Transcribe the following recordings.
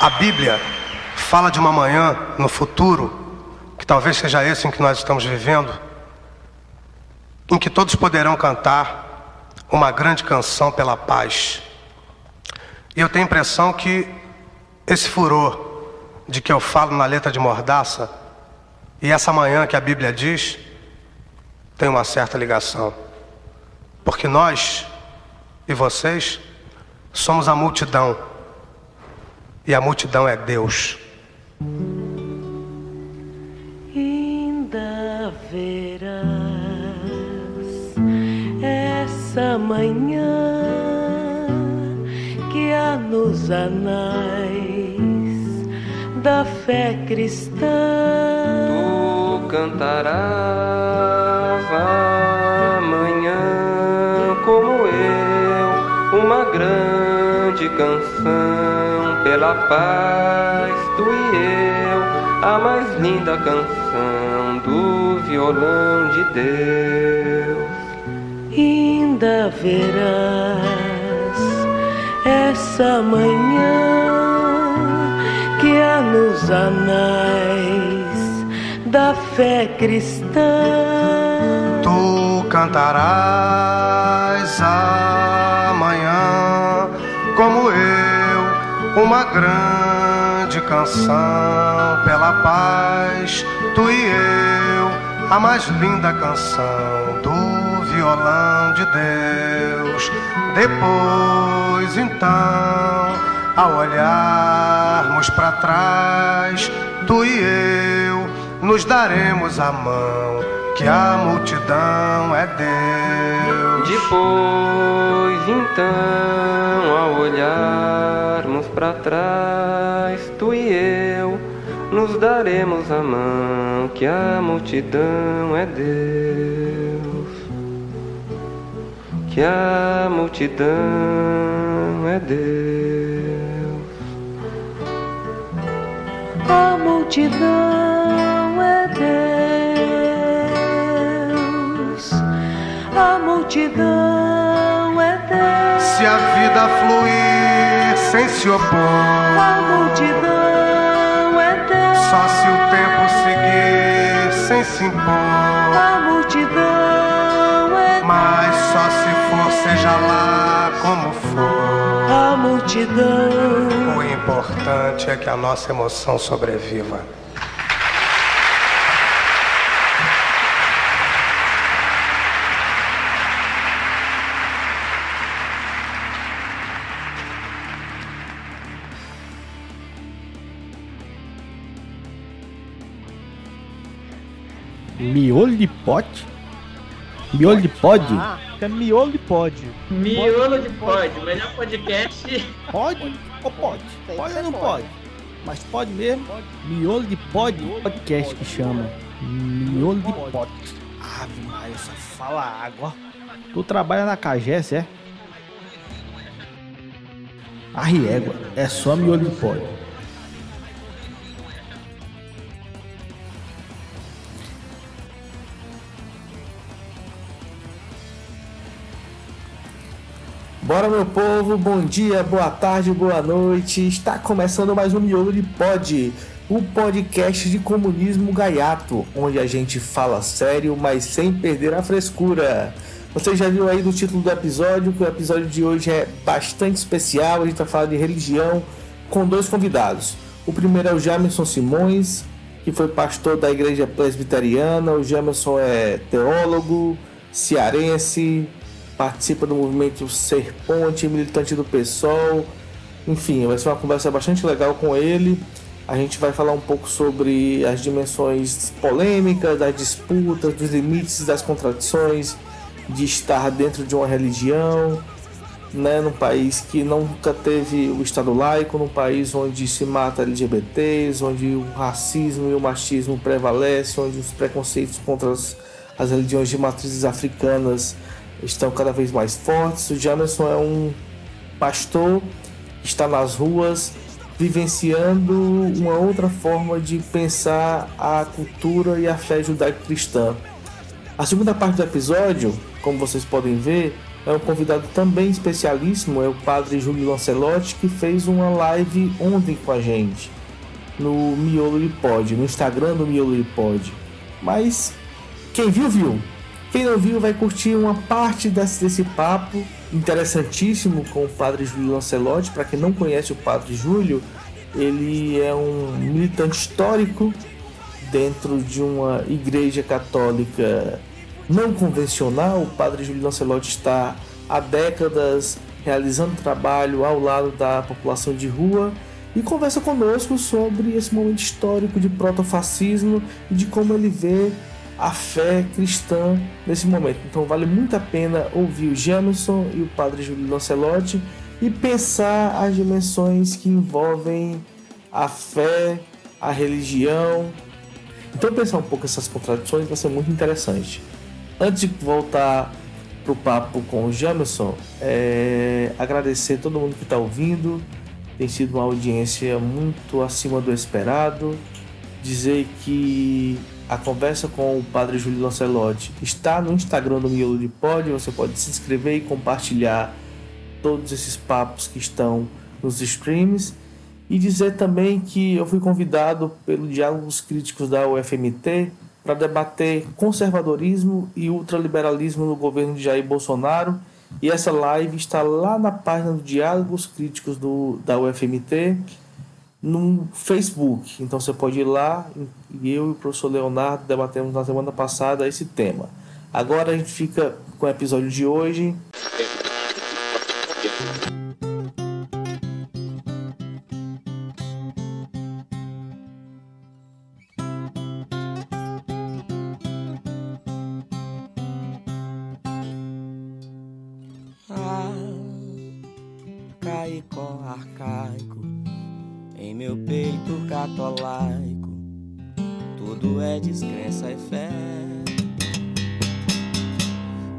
A Bíblia fala de uma manhã no futuro, que talvez seja esse em que nós estamos vivendo, em que todos poderão cantar uma grande canção pela paz. E eu tenho a impressão que esse furor de que eu falo na letra de Mordaça e essa manhã que a Bíblia diz tem uma certa ligação. Porque nós e vocês somos a multidão e a multidão é Deus. Ainda verás essa manhã que há nos anais da fé cristã. Tu cantarás amanhã como eu uma grande canção pela paz, tu e eu, a mais linda canção do violão de Deus. Ainda verás essa manhã que há nos anais da fé cristã. Tu cantarás amanhã uma grande canção pela paz, tu e eu, a mais linda canção do violão de Deus. Depois então, ao olharmos para trás, tu e eu nos daremos a mão, que a multidão é Deus. Depois então, ao olharmos para trás, tu e eu nos daremos a mão, que a multidão é Deus. Que a multidão é Deus. A multidão é Deus. Multidão é Deus. Se a vida fluir sem se opor, a multidão é Deus. Só se o tempo seguir sem se impor, a multidão é Deus. Mas só se for, seja lá como for, a multidão. O importante é que a nossa emoção sobreviva. Miolo de pote? Miolo de pod? Ah, é miolo de pod. Miolo de pod, melhor podcast. Pode ou pode? Pode ou não pode? Mas pode mesmo? Miolo de pod, podcast que chama. Miolo de pod. Ave Maria, só fala água. Tu trabalha na Cagés, é? A riégua é só miolo de pod. Bora, meu povo, bom dia, boa tarde, boa noite. Está começando mais um Miolo de Pod, o podcast de comunismo gaiato, onde a gente fala sério, mas sem perder a frescura. Você já viu aí do título do episódio que o episódio de hoje é bastante especial. A gente vai falar de religião com dois convidados. O primeiro é o Jamerson Simões, que foi pastor da igreja presbiteriana. O Jamerson é teólogo, cearense, participa do movimento Ser Ponte, militante do PSOL. Enfim, vai ser uma conversa bastante legal com ele. A gente vai falar um pouco sobre as dimensões polêmicas, das disputas, dos limites, das contradições de estar dentro de uma religião, né, num país que nunca teve o Estado laico, num país onde se mata LGBTs, onde o racismo e o machismo prevalecem, onde os preconceitos contra as, as religiões de matrizes africanas estão cada vez mais fortes. O Jamerson é um pastor que está nas ruas vivenciando uma outra forma de pensar a cultura e a fé judaico-cristã. A segunda parte do episódio, como vocês podem ver, é um convidado também especialíssimo, é o padre Júlio Lancelotti, que fez uma live ontem com a gente no Miolo Pod, no Instagram do Miolo Pod. Mas quem viu, viu. Quem não viu vai curtir uma parte desse, desse papo interessantíssimo com o padre Júlio Lancelotti. Para quem não conhece o padre Júlio, ele é um militante histórico dentro de uma igreja católica não convencional. O padre Júlio Lancelotti está há décadas realizando trabalho ao lado da população de rua e conversa conosco sobre esse momento histórico de protofascismo e de como ele vê a fé cristã nesse momento. Então vale muito a pena ouvir o Jameson e o padre Júlio Lancelotti e pensar as dimensões que envolvem a fé, a religião. Então pensar um pouco essas contradições vai ser muito interessante. Antes de voltar para o papo com o Jameson, é... agradecer todo mundo que está ouvindo. Tem sido uma audiência muito acima do esperado. Dizer que a conversa com o Padre Júlio Lancelotti está no Instagram do Miolo de Pod. Você pode se inscrever e compartilhar todos esses papos que estão nos streams. E dizer também que eu fui convidado pelo Diálogos Críticos da UFMT para debater conservadorismo e ultraliberalismo no governo de Jair Bolsonaro. E essa live está lá na página do Diálogos Críticos do, da UFMT no Facebook. Então você pode ir lá e eu e o professor Leonardo debatemos na semana passada esse tema. Agora a gente fica com o episódio de hoje. Ah, caicó arcaico em meu peito catolaico, tudo é descrença e fé.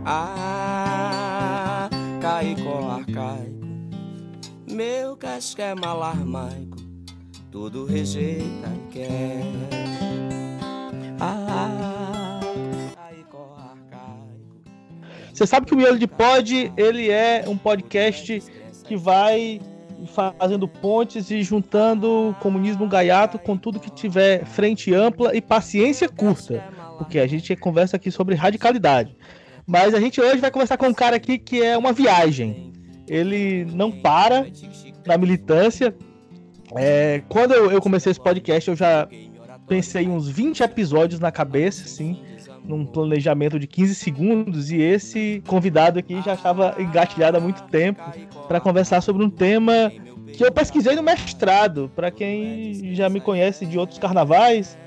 Ah, caicó arcaico, meu casquema alarmaico, tudo rejeita e quer. Ah, caicó arcaico. Você sabe que o Miolo de Pod, ele é um podcast que vai fazendo pontes e juntando comunismo gaiato com tudo que tiver frente ampla e paciência curta, porque a gente conversa aqui sobre radicalidade. Mas a gente hoje vai conversar com um cara aqui que é uma viagem. Ele não para na militância. É, quando eu, comecei esse podcast, eu já pensei uns 20 episódios na cabeça, assim, num planejamento de 15 segundos, e esse convidado aqui já estava engatilhado há muito tempo para conversar sobre um tema que eu pesquisei no mestrado. Para quem já me conhece de outros carnavais,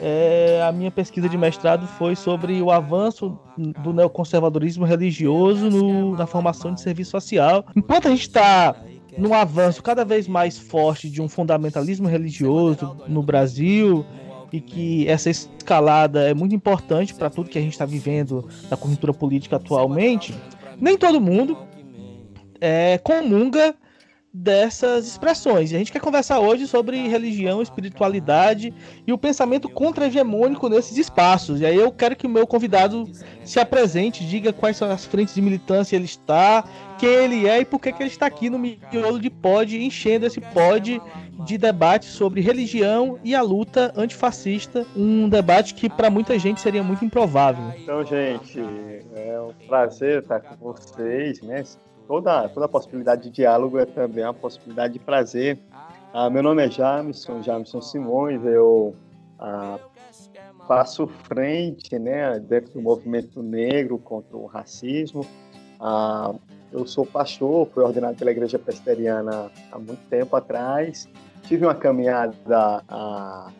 é, a minha pesquisa de mestrado foi sobre o avanço do neoconservadorismo religioso no, na formação de serviço social. Enquanto a gente está num avanço cada vez mais forte de um fundamentalismo religioso no Brasil, e que essa escalada é muito importante para tudo que a gente está vivendo na conjuntura política atualmente, nem todo mundo é, comunga dessas expressões. E a gente quer conversar hoje sobre religião, espiritualidade e o pensamento contra-hegemônico nesses espaços. E aí eu quero que o meu convidado se apresente, diga quais são as frentes de militância ele está, quem ele é e por que, que ele está aqui no miolo de pod, enchendo esse pod de debate sobre religião e a luta antifascista, um debate que para muita gente seria muito improvável. Então, gente, é um prazer estar com vocês, né? Toda, toda possibilidade de diálogo é também uma possibilidade de prazer. Ah, meu nome é Jamison, Jamison Simões, eu ah, faço frente né, dentro do movimento negro contra o racismo. Ah, eu sou pastor, fui ordenado pela Igreja Presbiteriana há muito tempo atrás. Tive uma caminhada ah,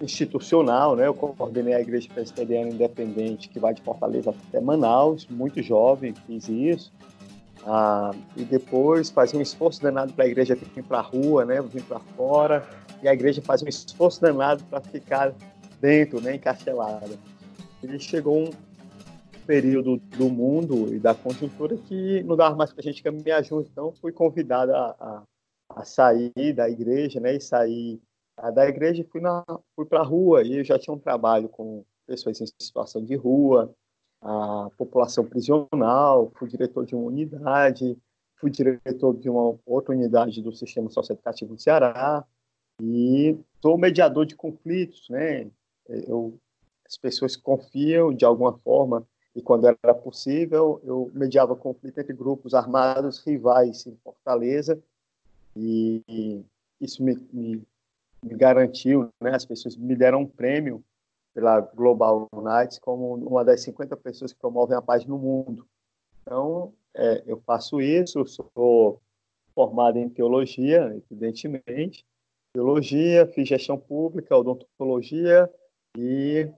institucional, né? Eu coordenei a Igreja Presbiteriana Independente, que vai de Fortaleza até Manaus, muito jovem, fiz isso. Ah, e depois fazia um esforço danado para a igreja vir para a rua, né, vir para fora, e a igreja fazia um esforço danado para ficar dentro, né, encarcelada. E chegou um período do mundo e da conjuntura que não dava mais para a gente caminhar junto, então fui convidado a, a, a, sair da igreja, né, e sair da igreja fui, na, fui para a rua, e eu já tinha um trabalho com pessoas em situação de rua, a população prisional, fui diretor de uma unidade, fui diretor de uma outra unidade do sistema socioeducativo do Ceará e sou mediador de conflitos, né? Eu, as pessoas confiam de alguma forma e quando era possível eu mediava conflito entre grupos armados rivais em Fortaleza e, isso me, me, me garantiu, né? As pessoas me deram um prêmio pela Global Unites como uma das 50 pessoas que promovem a paz no mundo. Então, é, eu faço isso, sou formado em teologia, evidentemente, teologia, fiz gestão pública, odontologia e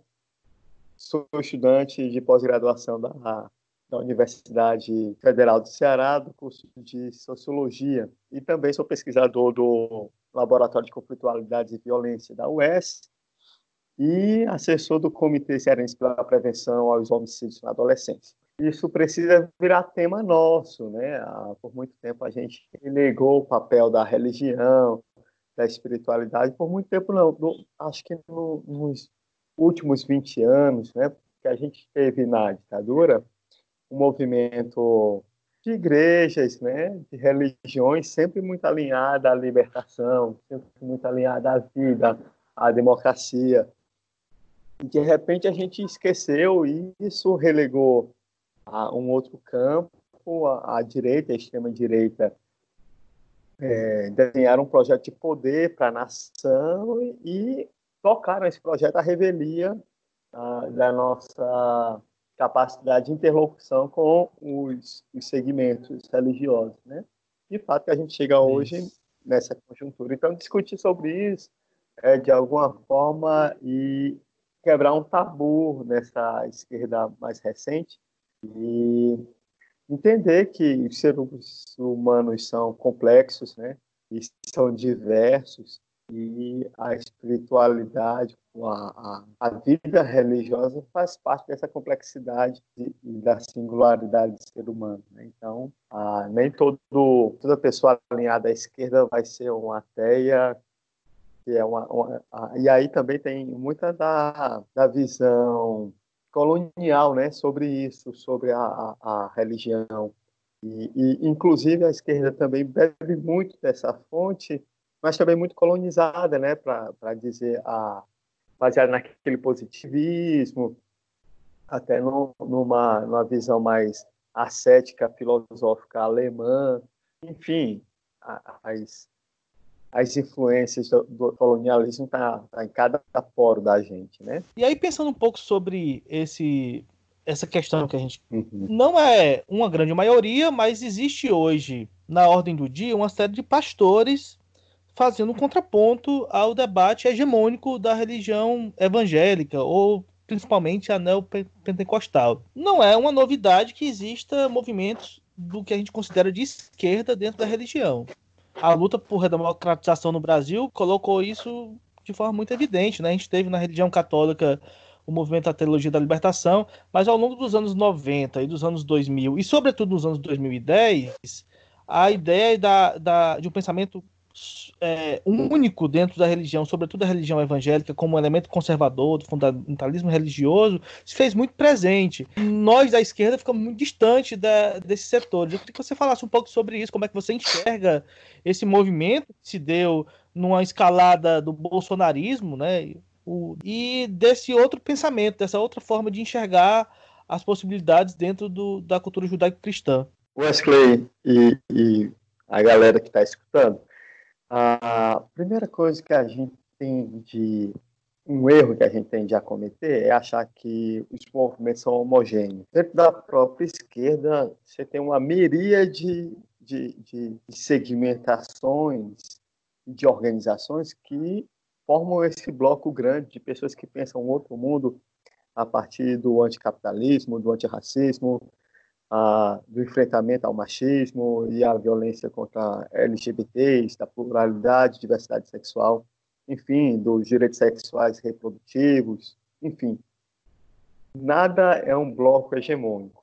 sou estudante de pós-graduação da, da Universidade Federal do Ceará, do curso de Sociologia, e também sou pesquisador do Laboratório de Conflitualidades e Violência da UES e assessor do Comitê Cearense pela Prevenção aos Homicídios na Adolescência. Isso precisa virar tema nosso, né? Por muito tempo a gente negou o papel da religião, da espiritualidade, por muito tempo não. Acho que no, nos últimos 20 anos, né, que a gente teve na ditadura, um movimento de igrejas, né, de religiões, sempre muito alinhada à libertação, sempre muito alinhada à vida, à democracia. E de repente a gente esqueceu e isso relegou a um outro campo, a, a direita, a extrema-direita, é, desenharam um projeto de poder para a nação e, e tocaram esse projeto à revelia ah, da nossa capacidade de interlocução com os, os segmentos religiosos, né? De fato, que a gente chega hoje isso. nessa conjuntura. Então, discutir sobre isso é, de alguma forma, e quebrar um tabu nessa esquerda mais recente e entender que os seres humanos são complexos, né? E são diversos e a espiritualidade, a, a, vida religiosa faz parte dessa complexidade e, da singularidade do ser humano. Né? Então, a, nem todo, toda pessoa alinhada à esquerda vai ser uma ateia, que é uma, uma a, e aí também tem muita da, da visão colonial né, sobre isso, sobre a, a, a religião. E, e, inclusive, a esquerda também bebe muito dessa fonte mas também muito colonizada, né, para dizer a baseada naquele positivismo, até no, numa, numa visão mais ascética, filosófica alemã, enfim, as, as influências do, do colonialismo tá, tá, em cada poro da gente, né? E aí pensando um pouco sobre esse essa questão que a gente uhum. não é uma grande maioria, mas existe hoje na ordem do dia uma série de pastores fazendo um contraponto ao debate hegemônico da religião evangélica ou principalmente a neopentecostal. Não é uma novidade que exista movimentos do que a gente considera de esquerda dentro da religião. A luta por redemocratização no Brasil colocou isso de forma muito evidente. Né? A gente teve na religião católica o movimento da teologia da libertação, mas ao longo dos anos 90 e dos anos 2000, e sobretudo nos anos 2010, a ideia da, da, de um pensamento é, único dentro da religião, sobretudo a religião evangélica, como elemento conservador do fundamentalismo religioso, se fez muito presente. Nós da esquerda ficamos muito distante da, desses setores. Eu queria que você falasse um pouco sobre isso, como é que você enxerga esse movimento que se deu numa escalada do bolsonarismo, né? O, e desse outro pensamento, dessa outra forma de enxergar as possibilidades dentro do, da cultura judaico-cristã. Wesley e, e a galera que está escutando, a primeira coisa que a gente tem de um erro que a gente tem de acometer é achar que os movimentos são homogêneos. Dentro da própria esquerda, você tem uma miríade de, de, de segmentações, de organizações que formam esse bloco grande de pessoas que pensam outro mundo a partir do anticapitalismo, do antirracismo, do enfrentamento ao machismo e à violência contra LGBTs, da pluralidade, diversidade sexual, enfim, dos direitos sexuais reprodutivos, enfim. Nada é um bloco hegemônico.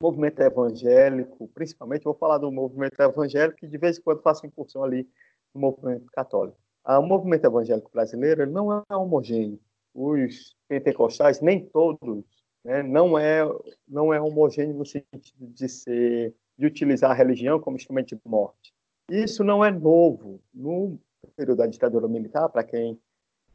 O movimento evangélico, principalmente, vou falar do movimento evangélico, que de vez em quando faço incursão ali no movimento católico. O movimento evangélico brasileiro não é homogêneo. Os pentecostais, nem todos né, não é não é homogêneo no sentido de ser de utilizar a religião como instrumento de morte. Isso não é novo no período da ditadura militar, para quem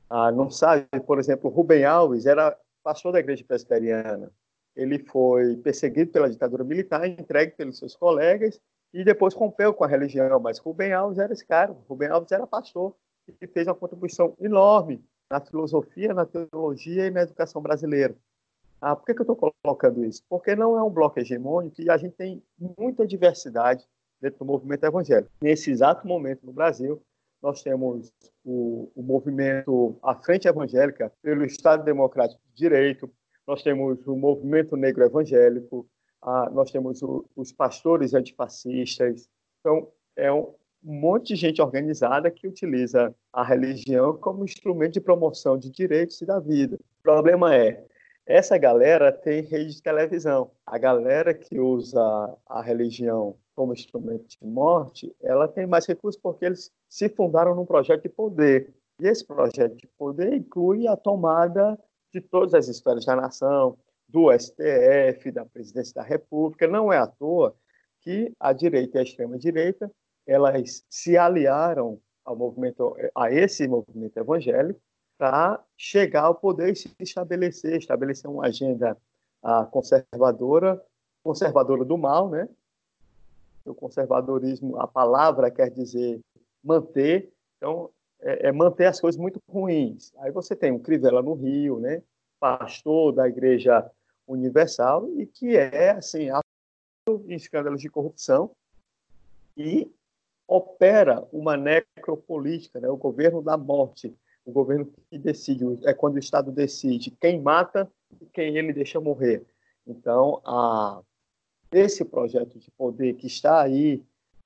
ah, não sabe, por exemplo, Rubem Alves era pastor da igreja presbiteriana. Ele foi perseguido pela ditadura militar, entregue pelos seus colegas e depois rompeu com a religião. Mas Rubem Alves era esse cara. Rubem Alves era pastor e fez uma contribuição enorme na filosofia, na teologia e na educação brasileira. Ah, por que, que eu estou colocando isso? Porque não é um bloco hegemônico e a gente tem muita diversidade dentro do movimento evangélico. Nesse exato momento no Brasil, nós temos o, o movimento A Frente Evangélica pelo Estado Democrático de Direito, nós temos o movimento negro evangélico, a, nós temos o, os pastores antifascistas. Então, é um, um monte de gente organizada que utiliza a religião como instrumento de promoção de direitos e da vida. O problema é, essa galera tem rede de televisão. A galera que usa a religião como instrumento de morte, ela tem mais recursos porque eles se fundaram num projeto de poder. E esse projeto de poder inclui a tomada de todas as esferas da nação, do STF, da presidência da República. Não é à toa que a direita e a extrema-direita elas se aliaram ao movimento, a esse movimento evangélico para chegar ao poder e se estabelecer, estabelecer uma agenda ah, conservadora, conservadora do mal, né? O conservadorismo, a palavra quer dizer manter, então é, é manter as coisas muito ruins. Aí você tem um Crivella no Rio, né? Pastor da Igreja Universal e que é assim em escândalos de corrupção e opera uma necropolítica, né? O governo da morte o governo que decide, é quando o Estado decide quem mata e quem ele deixa morrer. Então, a, esse projeto de poder que está aí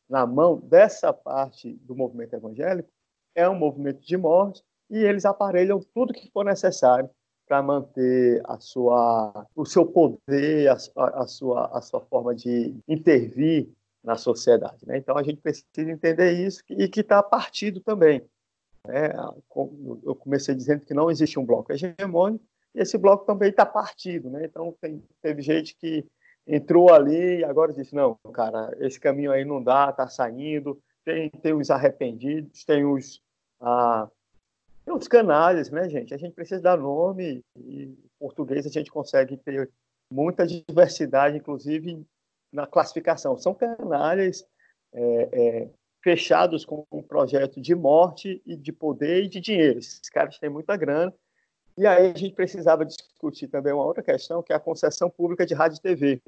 na mão dessa parte do movimento evangélico é um movimento de morte e eles aparelham tudo que for necessário para manter a sua, o seu poder, a, a, sua, a sua forma de intervir na sociedade. Né? Então, a gente precisa entender isso e que está partido também. É, eu comecei dizendo que não existe um bloco hegemônico, e esse bloco também está partido. Né? Então, tem, teve gente que entrou ali e agora disse: não, cara, esse caminho aí não dá, está saindo. Tem, tem os arrependidos, tem os, ah, tem os canalhas, né, gente? A gente precisa dar nome, e em português a gente consegue ter muita diversidade, inclusive na classificação. São canalhas é, é, fechados com um projeto de morte e de poder e de dinheiro. Esses caras têm muita grana. E aí a gente precisava discutir também uma outra questão, que é a concessão pública de rádio e TV.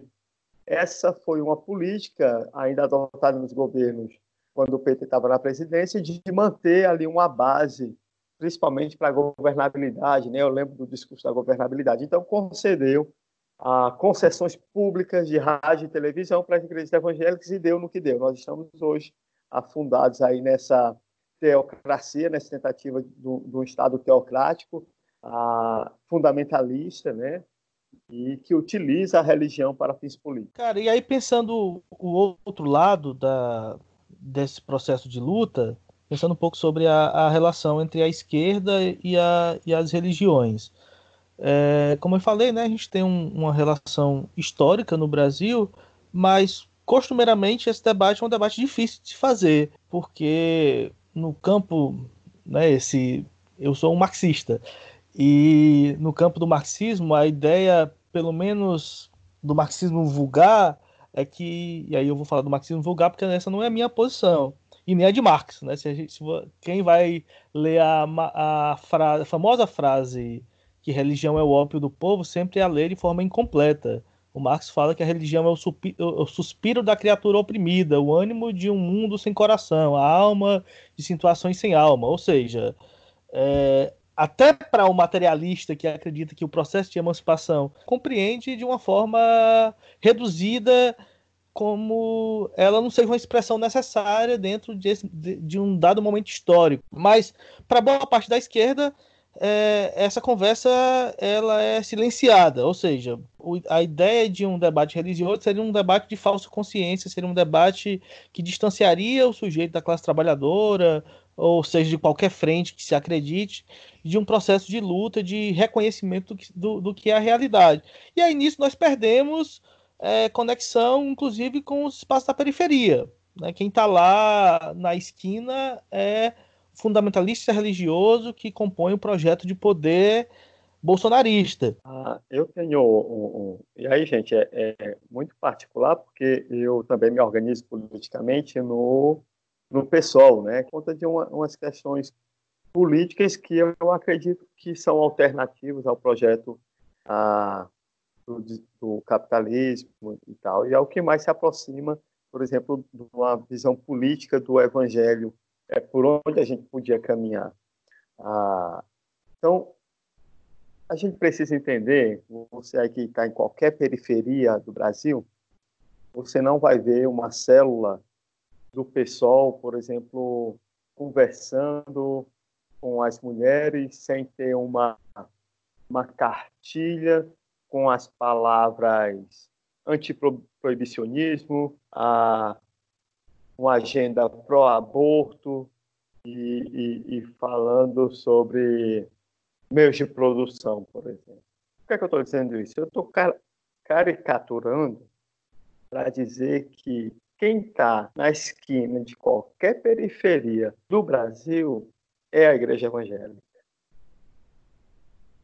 Essa foi uma política ainda adotada nos governos quando o PT estava na presidência, de manter ali uma base, principalmente para a governabilidade. Né? Eu lembro do discurso da governabilidade. Então, concedeu a concessões públicas de rádio e televisão para as igrejas evangélicas e deu no que deu. Nós estamos hoje afundados aí nessa teocracia, nessa tentativa de um Estado teocrático, fundamentalista, né? E que utiliza a religião para fins políticos. Cara, e aí pensando o outro lado da, desse processo de luta, pensando um pouco sobre a, a relação entre a esquerda e, a, e as religiões. É, como eu falei, né, a gente tem um, uma relação histórica no Brasil, mas costumeiramente esse debate é um debate difícil de fazer, porque no campo, né, esse, eu sou um marxista, e no campo do marxismo, a ideia, pelo menos do marxismo vulgar, é que, e aí eu vou falar do marxismo vulgar porque essa não é a minha posição, e nem a de Marx, né? Se, gente, se quem vai ler a, a, a famosa frase que religião é o ópio do povo, sempre é a ler de forma incompleta. O Marx fala que a religião é o, suspiro da criatura oprimida, o ânimo de um mundo sem coração, a alma de situações sem alma. Ou seja, é, até para o materialista que acredita que o processo de emancipação compreende de uma forma reduzida como ela não seja uma expressão necessária dentro de, de um dado momento histórico. Mas, para boa parte da esquerda, é, essa conversa ela é silenciada, ou seja, o, a ideia de um debate religioso seria um debate de falsa consciência, seria um debate que distanciaria o sujeito da classe trabalhadora ou seja, de qualquer frente que se acredite, de um processo de luta, de reconhecimento do que, do, do que é a realidade. E aí nisso nós perdemos é, conexão, inclusive, com os espaços da periferia. Né? Quem está lá na esquina é fundamentalista religioso que compõe o projeto de poder bolsonarista. Ah, eu tenho um, um, e aí gente é, é, muito particular porque eu também me organizo politicamente no no PSOL, né? Conta de uma, umas questões políticas que eu acredito que são alternativas ao projeto ah, do, do, capitalismo e tal, e é o que mais se aproxima, por exemplo, de uma visão política do evangelho, é por onde a gente podia caminhar. Ah, então, a gente precisa entender, você aí que está em qualquer periferia do Brasil, você não vai ver uma célula do pessoal, por exemplo, conversando com as mulheres sem ter uma, uma cartilha com as palavras antiproibicionismo, a, uma agenda pró-aborto e, e, e falando sobre meios de produção, por exemplo. Por que, é que eu estou dizendo isso? Eu estou caricaturando para dizer que quem está na esquina de qualquer periferia do Brasil é a igreja evangélica.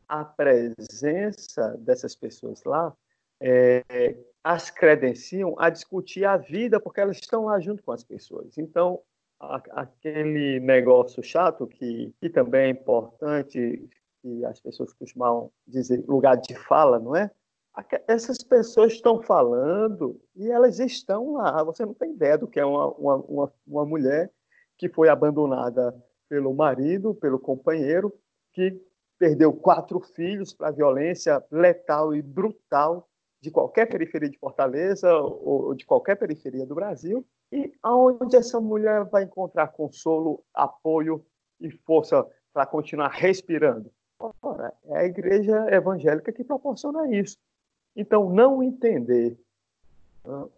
A presença dessas pessoas lá é, as credenciam a discutir a vida, porque elas estão lá junto com as pessoas. Então, a, aquele negócio chato que, que também é importante, que as pessoas costumam dizer lugar de fala, não é? Essas pessoas estão falando e elas estão lá. Você não tem ideia do que é uma, uma, uma, mulher que foi abandonada pelo marido, pelo companheiro, que perdeu quatro filhos para violência letal e brutal de qualquer periferia de Fortaleza ou de qualquer periferia do Brasil, e aonde essa mulher vai encontrar consolo, apoio e força para continuar respirando? Ora, é a igreja evangélica que proporciona isso. Então, não entender, uh,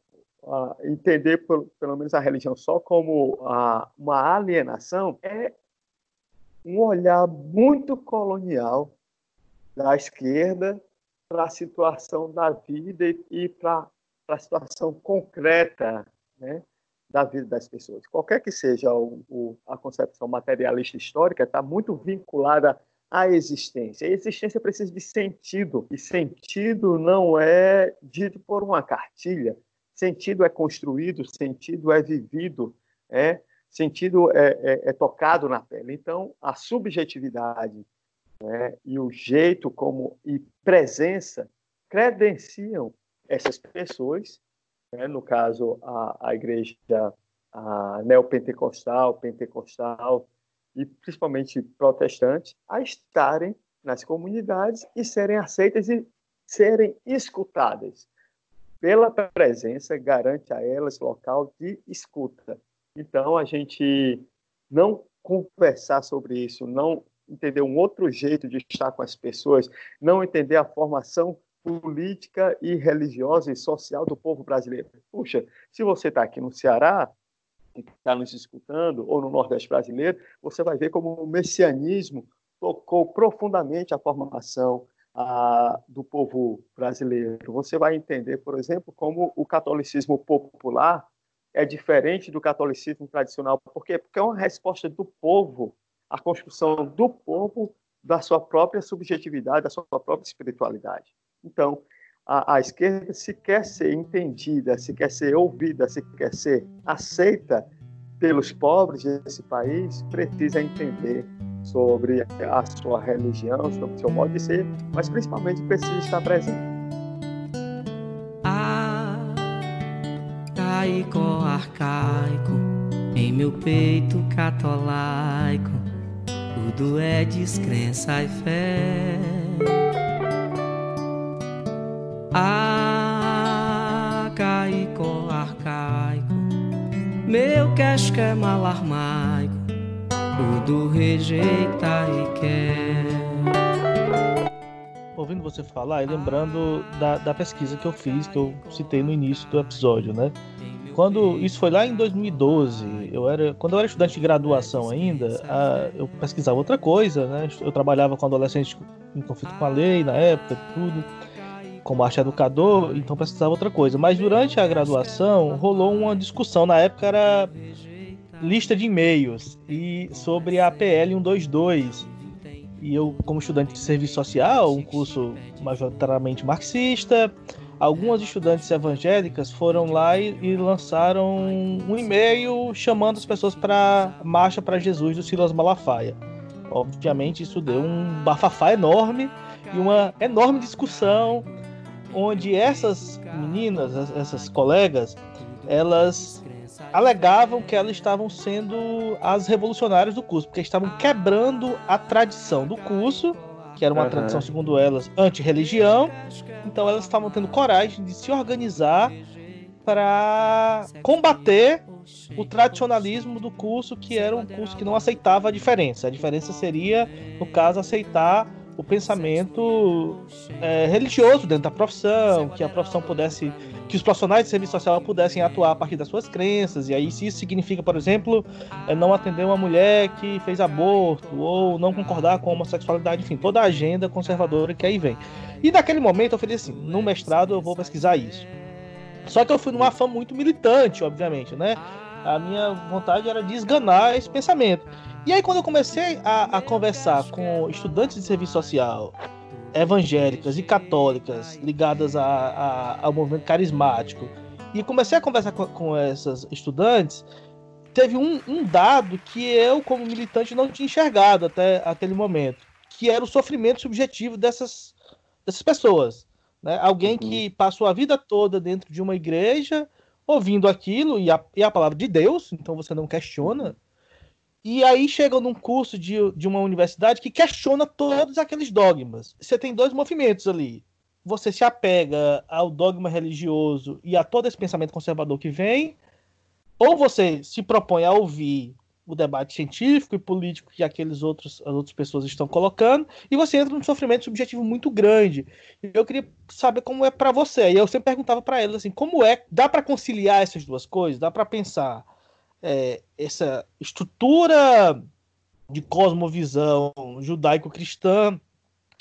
uh, entender pelo, pelo, menos a religião só como uh, uma alienação, é um olhar muito colonial da esquerda para a situação da vida e para a situação concreta né, da vida das pessoas. Qualquer que seja o, o, a concepção materialista histórica, está muito vinculada a existência. A existência precisa de sentido, e sentido não é dito por uma cartilha. Sentido é construído, sentido é vivido, é sentido é, é, é tocado na pele. Então, a subjetividade né, e o jeito como e presença credenciam essas pessoas, né, no caso a, a igreja a neopentecostal, pentecostal, e principalmente protestantes, a estarem nas comunidades e serem aceitas e serem escutadas. Pela presença, garante a elas local de escuta. Então, a gente não conversar sobre isso, não entender um outro jeito de estar com as pessoas, não entender a formação política e religiosa e social do povo brasileiro. Puxa, se você está aqui no Ceará, está nos escutando, ou no Nordeste brasileiro, você vai ver como o messianismo tocou profundamente a formação a, do povo brasileiro. Você vai entender, por exemplo, como o catolicismo popular é diferente do catolicismo tradicional. Por quê? Porque é uma resposta do povo, a construção do povo da sua própria subjetividade, da sua própria espiritualidade. Então, a, a, esquerda, se quer ser entendida, se quer ser ouvida, se quer ser aceita pelos pobres desse país, precisa entender sobre a sua religião, sobre o seu modo de ser, mas principalmente precisa estar presente. Arcaico, arcaico, em meu peito catolaico, tudo é descrença e fé arcaico, arcaico, meu casca é malarmaico, tudo rejeita e quer. Ouvindo você falar e lembrando da, da pesquisa que eu fiz, que eu citei no início do episódio, né? Quando isso foi lá em 2012, eu era, quando eu era estudante de graduação ainda, a, eu pesquisava outra coisa, né? Eu trabalhava com adolescentes em conflito com a lei na época, tudo, como arte educador, então pesquisava outra coisa. Mas durante a graduação rolou uma discussão, na época era lista de e-mails e sobre a PL 122. E eu, como estudante de serviço social, um curso majoritariamente marxista, algumas estudantes evangélicas foram lá e, e lançaram um e-mail chamando as pessoas para marcha para Jesus do Silas Malafaia. Obviamente isso deu um bafafá enorme e uma enorme discussão onde essas meninas, essas colegas, elas alegavam que elas estavam sendo as revolucionárias do curso, porque estavam quebrando a tradição do curso que era uma uhum. tradição, segundo elas, anti-religião. Então elas estavam tendo coragem de se organizar para combater o tradicionalismo do curso, que era um curso que não aceitava a diferença. A diferença seria, no caso, aceitar o pensamento é, religioso dentro da profissão, que a profissão pudesse que os profissionais de serviço social pudessem atuar a partir das suas crenças, e aí se isso significa, por exemplo, é não atender uma mulher que fez aborto, ou não concordar com a homossexualidade, enfim, toda a agenda conservadora que aí vem. E naquele momento eu falei assim, no mestrado eu vou pesquisar isso. Só que eu fui numa fã muito militante, obviamente, né? A minha vontade era de esganar esse pensamento. E aí quando eu comecei a, a conversar com estudantes de serviço social, evangélicas e católicas ligadas a, a, ao movimento carismático e comecei a conversar com, com essas estudantes, teve um, um, dado que eu, como militante, não tinha enxergado até aquele momento, que era o sofrimento subjetivo dessas, dessas pessoas. Né? Alguém uhum. que passou a vida toda dentro de uma igreja, ouvindo aquilo, e a, e a palavra de Deus, então você não questiona, e aí chega num curso de, de uma universidade que questiona todos aqueles dogmas. Você tem dois movimentos ali. Você se apega ao dogma religioso e a todo esse pensamento conservador que vem, ou você se propõe a ouvir o debate científico e político que aqueles outros as outras pessoas estão colocando e você entra num sofrimento subjetivo muito grande. Eu queria saber como é para você. E eu sempre perguntava para eles assim, como é, dá para conciliar essas duas coisas? Dá para pensar é, essa estrutura de cosmovisão judaico-cristã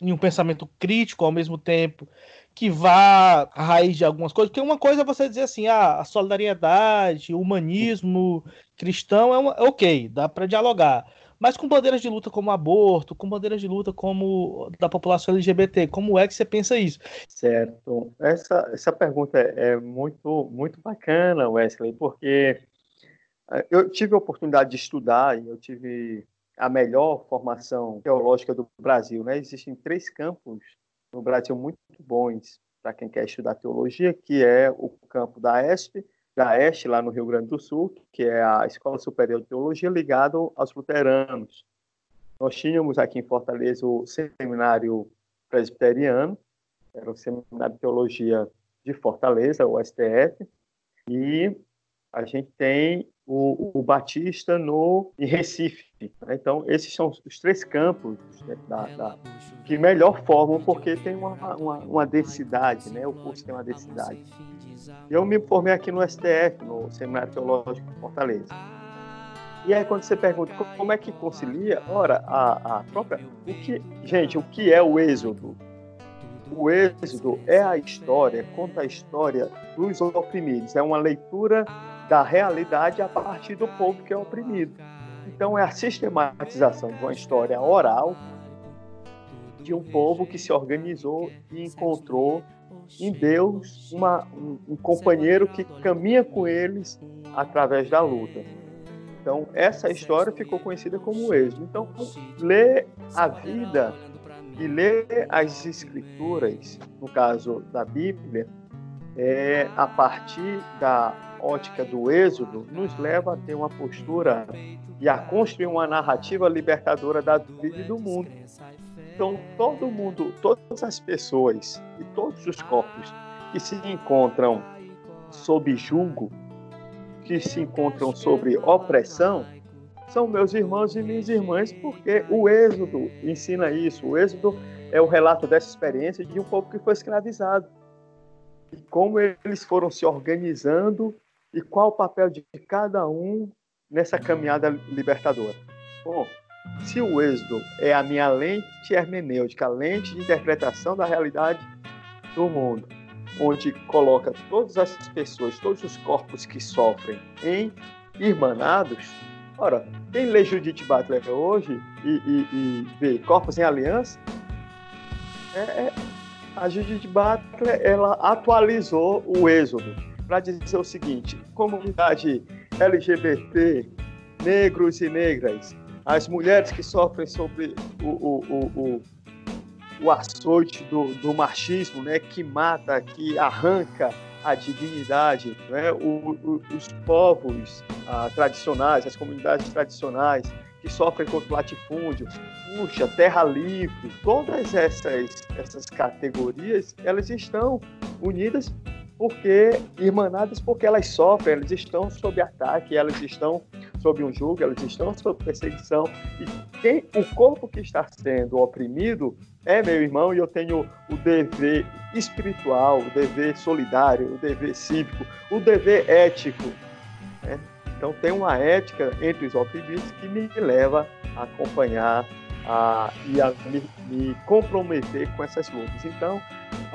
e um pensamento crítico ao mesmo tempo que vá à raiz de algumas coisas, porque uma coisa é você dizer assim, ah, a solidariedade, o humanismo cristão é, uma, é ok, dá para dialogar, mas com bandeiras de luta como aborto, com bandeiras de luta como da população LGBT, como é que você pensa isso? Certo, essa, essa pergunta é muito, muito bacana, Wesley, porque é, eu tive a oportunidade de estudar e eu tive a melhor formação teológica do Brasil. Né? Existem três campos no Brasil muito bons para quem quer estudar teologia, que é o campo da ESP, da EST, lá no Rio Grande do Sul, que é a Escola Superior de Teologia ligado aos luteranos. Nós tínhamos aqui em Fortaleza o Seminário Presbiteriano, era o Seminário de Teologia de Fortaleza, o STF, e a gente tem o, o Batista no em Recife. Né? Então, esses são os três campos né, da, da, que melhor formam, porque tem uma, uma, uma, densidade, né? o curso tem uma densidade. Eu me formei aqui no STF, no Seminário Teológico de Fortaleza. E aí, quando você pergunta como é que concilia, ora, a, a própria. O que, gente, o que é o êxodo? O êxodo é a história, conta a história dos oprimidos. É uma leitura da realidade a partir do povo que é oprimido. Então, é a sistematização de uma história oral de um povo que se organizou e encontrou em Deus uma, um, um companheiro que caminha com eles através da luta. Então, essa história ficou conhecida como êxodo. Então, ler a vida e ler as escrituras, no caso da Bíblia, é, a partir da ótica do êxodo, nos leva a ter uma postura e a construir uma narrativa libertadora da vida e do mundo. Então, todo mundo, todas as pessoas e todos os corpos que se encontram sob julgo, que se encontram sob opressão, são meus irmãos e minhas irmãs, porque o Êxodo ensina isso. O Êxodo é o relato dessa experiência de um povo que foi escravizado. E como eles foram se organizando E qual o papel de cada um nessa caminhada libertadora? Bom, se o êxodo é a minha lente hermenêutica, a lente de interpretação da realidade do mundo, onde coloca todas as pessoas, todos os corpos que sofrem em irmanados, ora, quem lê Judith Butler hoje e, e, e vê corpos em aliança, é, é, a Judith Butler ela atualizou o êxodo para dizer o seguinte: comunidade LGBT, negros e negras, as mulheres que sofrem sobre o, o, o, o, o açoite do, do, machismo, né, que mata, que arranca a dignidade, né, o, os povos ah, tradicionais, as comunidades tradicionais que sofrem contra o latifúndio, puxa, terra livre, todas essas, essas categorias, elas estão unidas porque irmanadas porque elas sofrem, elas estão sob ataque, elas estão sob um julgo, elas estão sob perseguição. E quem, o corpo que está sendo oprimido é meu irmão e eu tenho o dever espiritual, o dever solidário, o dever cívico, o dever ético. Né? Então tem uma ética entre os oprimidos que me leva a acompanhar a, e a me, me comprometer com essas lutas. Então,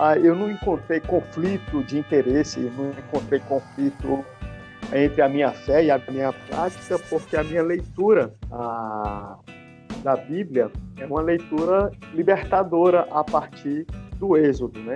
ah, eu não encontrei conflito de interesse, não encontrei conflito entre a minha fé e a minha prática, porque a minha leitura a, da Bíblia é uma leitura libertadora a partir do Êxodo, né?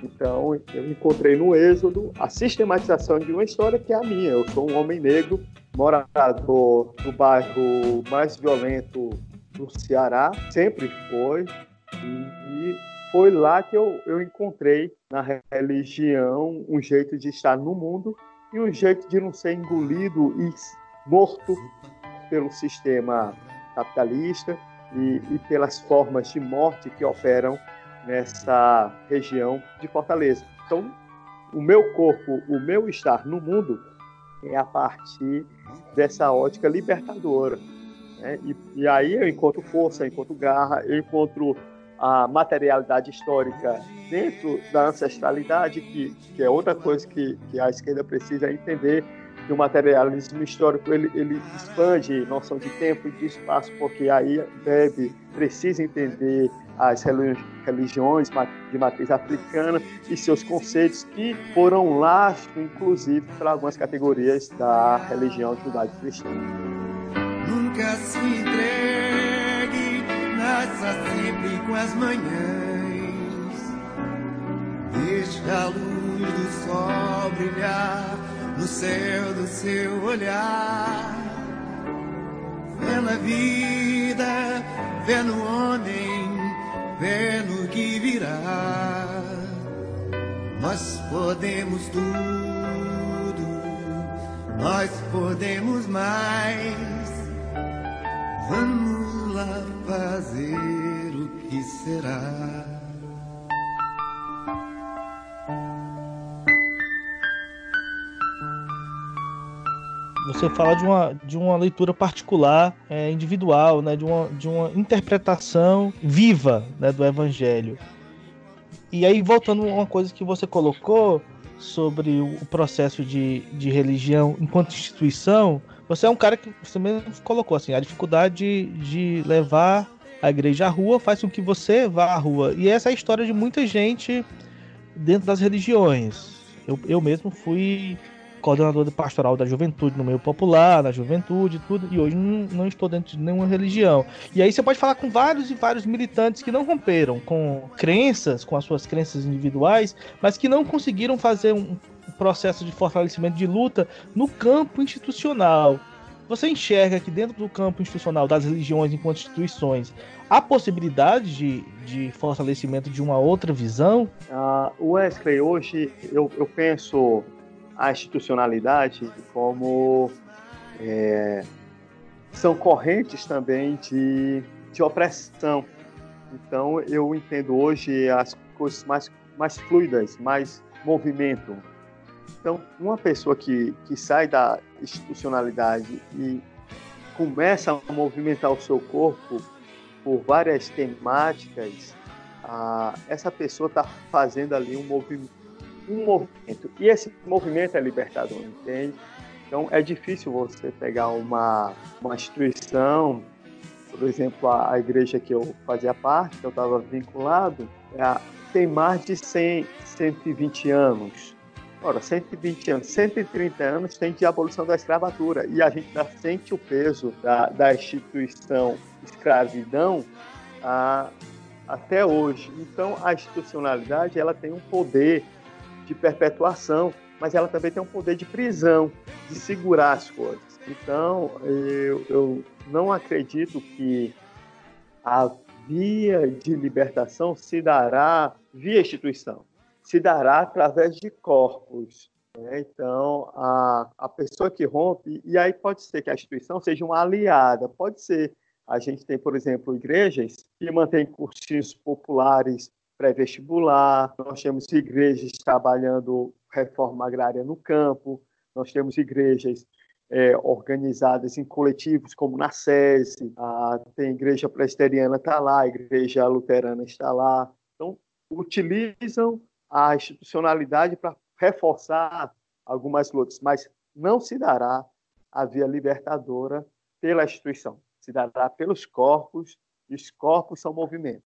Então, eu encontrei no Êxodo a sistematização de uma história que é a minha. Eu sou um homem negro, morador do bairro mais violento do Ceará, sempre foi, e foi lá que eu, eu encontrei na religião um jeito de estar no mundo e um jeito de não ser engolido e morto pelo sistema capitalista e, e pelas formas de morte que operam nessa região de Fortaleza. Então, o meu corpo, o meu estar no mundo é a partir dessa ótica libertadora. Né? E, e aí eu encontro força, eu encontro garra, eu encontro a materialidade histórica dentro da ancestralidade, que, que é outra coisa que, que a esquerda precisa entender, que o materialismo histórico ele, ele expande noção de tempo e de espaço, porque aí deve, precisa entender as religiões de matriz africana e seus conceitos que foram lastro, inclusive, para algumas categorias da religião judaico-cristã. Nunca se entregue, nasça sempre com as manhãs. Deixe a luz do sol brilhar no céu do seu olhar. Vê na vida, vê no homem, vê no que virá. Nós podemos tudo, nós podemos mais. Vamos lá fazer o que será. você fala de uma, de uma leitura particular, é, individual, né, de, uma, de uma interpretação viva né, do Evangelho. E aí, voltando a uma coisa que você colocou sobre o processo de, de religião enquanto instituição, você é um cara que você mesmo colocou assim, a dificuldade de, levar a igreja à rua faz com que você vá à rua. E essa é a história de muita gente dentro das religiões. Eu, eu mesmo fui coordenador de pastoral da juventude no meio popular, na juventude tudo, e hoje não, não, estou dentro de nenhuma religião. E aí você pode falar com vários e vários militantes que não romperam com crenças, com as suas crenças individuais, mas que não conseguiram fazer um processo de fortalecimento de luta no campo institucional. Você enxerga que dentro do campo institucional das religiões enquanto instituições há possibilidade de, de fortalecimento de uma outra visão? Uh, Wesley, hoje eu, eu penso a institucionalidade como é, são correntes também de, de opressão. Então, eu entendo hoje as coisas mais, mais fluidas, mais movimento. Então, uma pessoa que, que sai da institucionalidade e começa a movimentar o seu corpo por várias temáticas, ah, essa pessoa está fazendo ali um movimento um movimento. E esse movimento é libertador, entende? Então é difícil você pegar uma, uma instituição, por exemplo, a, a igreja que eu fazia parte, que eu estava vinculado, é, tem mais de 100, 120 anos. Ora, 120 anos, 130 anos tem de abolição da escravatura e a gente ainda sente o peso da, da instituição escravidão a, até hoje. Então, a institucionalidade ela tem um poder de perpetuação, mas ela também tem um poder de prisão, de segurar as coisas. Então, eu, eu não acredito que a via de libertação se dará via instituição, se dará através de corpos. Né? Então, a, a pessoa que rompe, e aí pode ser que a instituição seja uma aliada, pode ser. A gente tem, por exemplo, igrejas que mantêm cursinhos populares pré-vestibular, nós temos igrejas trabalhando reforma agrária no campo, nós temos igrejas é, organizadas em coletivos como na SESI, a, tem igreja presbiteriana está lá, a igreja luterana está lá. Então, utilizam a institucionalidade para reforçar algumas lutas, mas não se dará a via libertadora pela instituição, se dará pelos corpos, e os corpos são movimentos.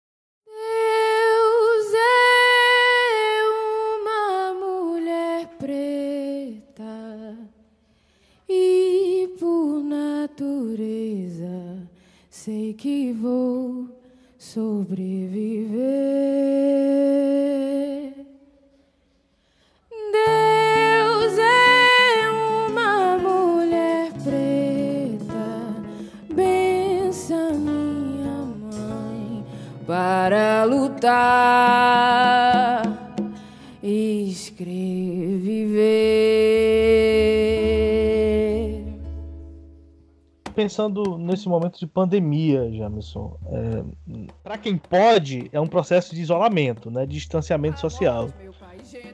Pensando nesse momento de pandemia, Jamerson, é, para quem pode, é um processo de isolamento, né, de distanciamento social.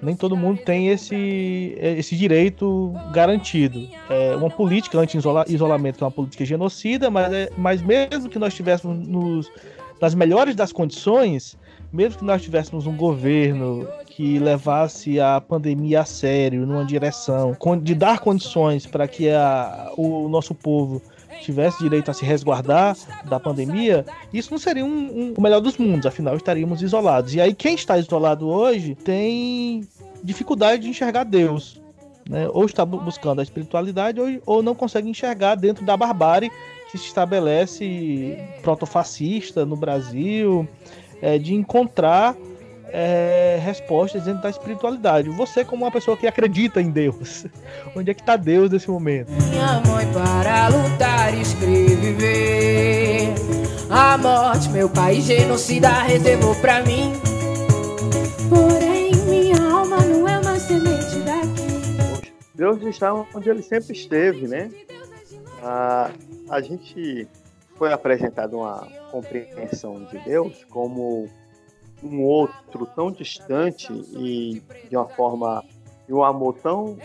Nem todo mundo tem esse, esse direito garantido. É uma política anti-isolamento é uma política genocida, mas, é, mas mesmo que nós estivéssemos nos, nas melhores das condições, mesmo que nós tivéssemos um governo que levasse a pandemia a sério, numa direção de dar condições para que a, o nosso povo tivesse direito a se resguardar da pandemia, isso não seria um, um- o melhor dos mundos, afinal estaríamos isolados. E aí quem está isolado hoje tem dificuldade de enxergar Deus. Né? Ou está bu- buscando a espiritualidade ou, ou não consegue enxergar dentro da barbárie que se estabelece protofascista no Brasil, é, de encontrar é, respostas dentro da espiritualidade. Você, como uma pessoa que acredita em Deus, onde é que está Deus nesse momento? Minha mãe para lutar e escrever. A morte, meu pai genocida reservou pra mim. Porém, minha alma não é uma semente daqui. Deus está onde ele sempre esteve, né? A, a gente foi apresentado uma compreensão de Deus como um outro tão distante e de uma forma, de um amor tão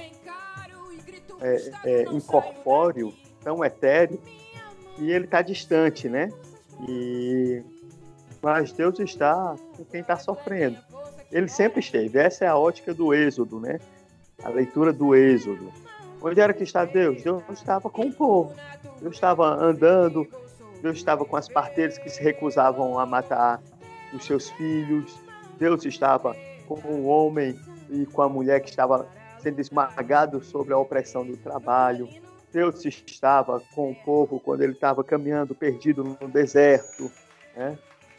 é, é, incorpóreo, tão etéreo, e ele está distante, né? E mas Deus está com quem está sofrendo. Ele sempre esteve. Essa é a ótica do Êxodo, né? A leitura do Êxodo. Onde era que está Deus? Deus estava com o povo. Deus estava andando. Deus estava com as parteiras que se recusavam a matar os seus filhos. Deus estava com o homem e com a mulher que estava sendo esmagado sobre a opressão do trabalho. Deus estava com o povo quando ele estava caminhando perdido no deserto. Né?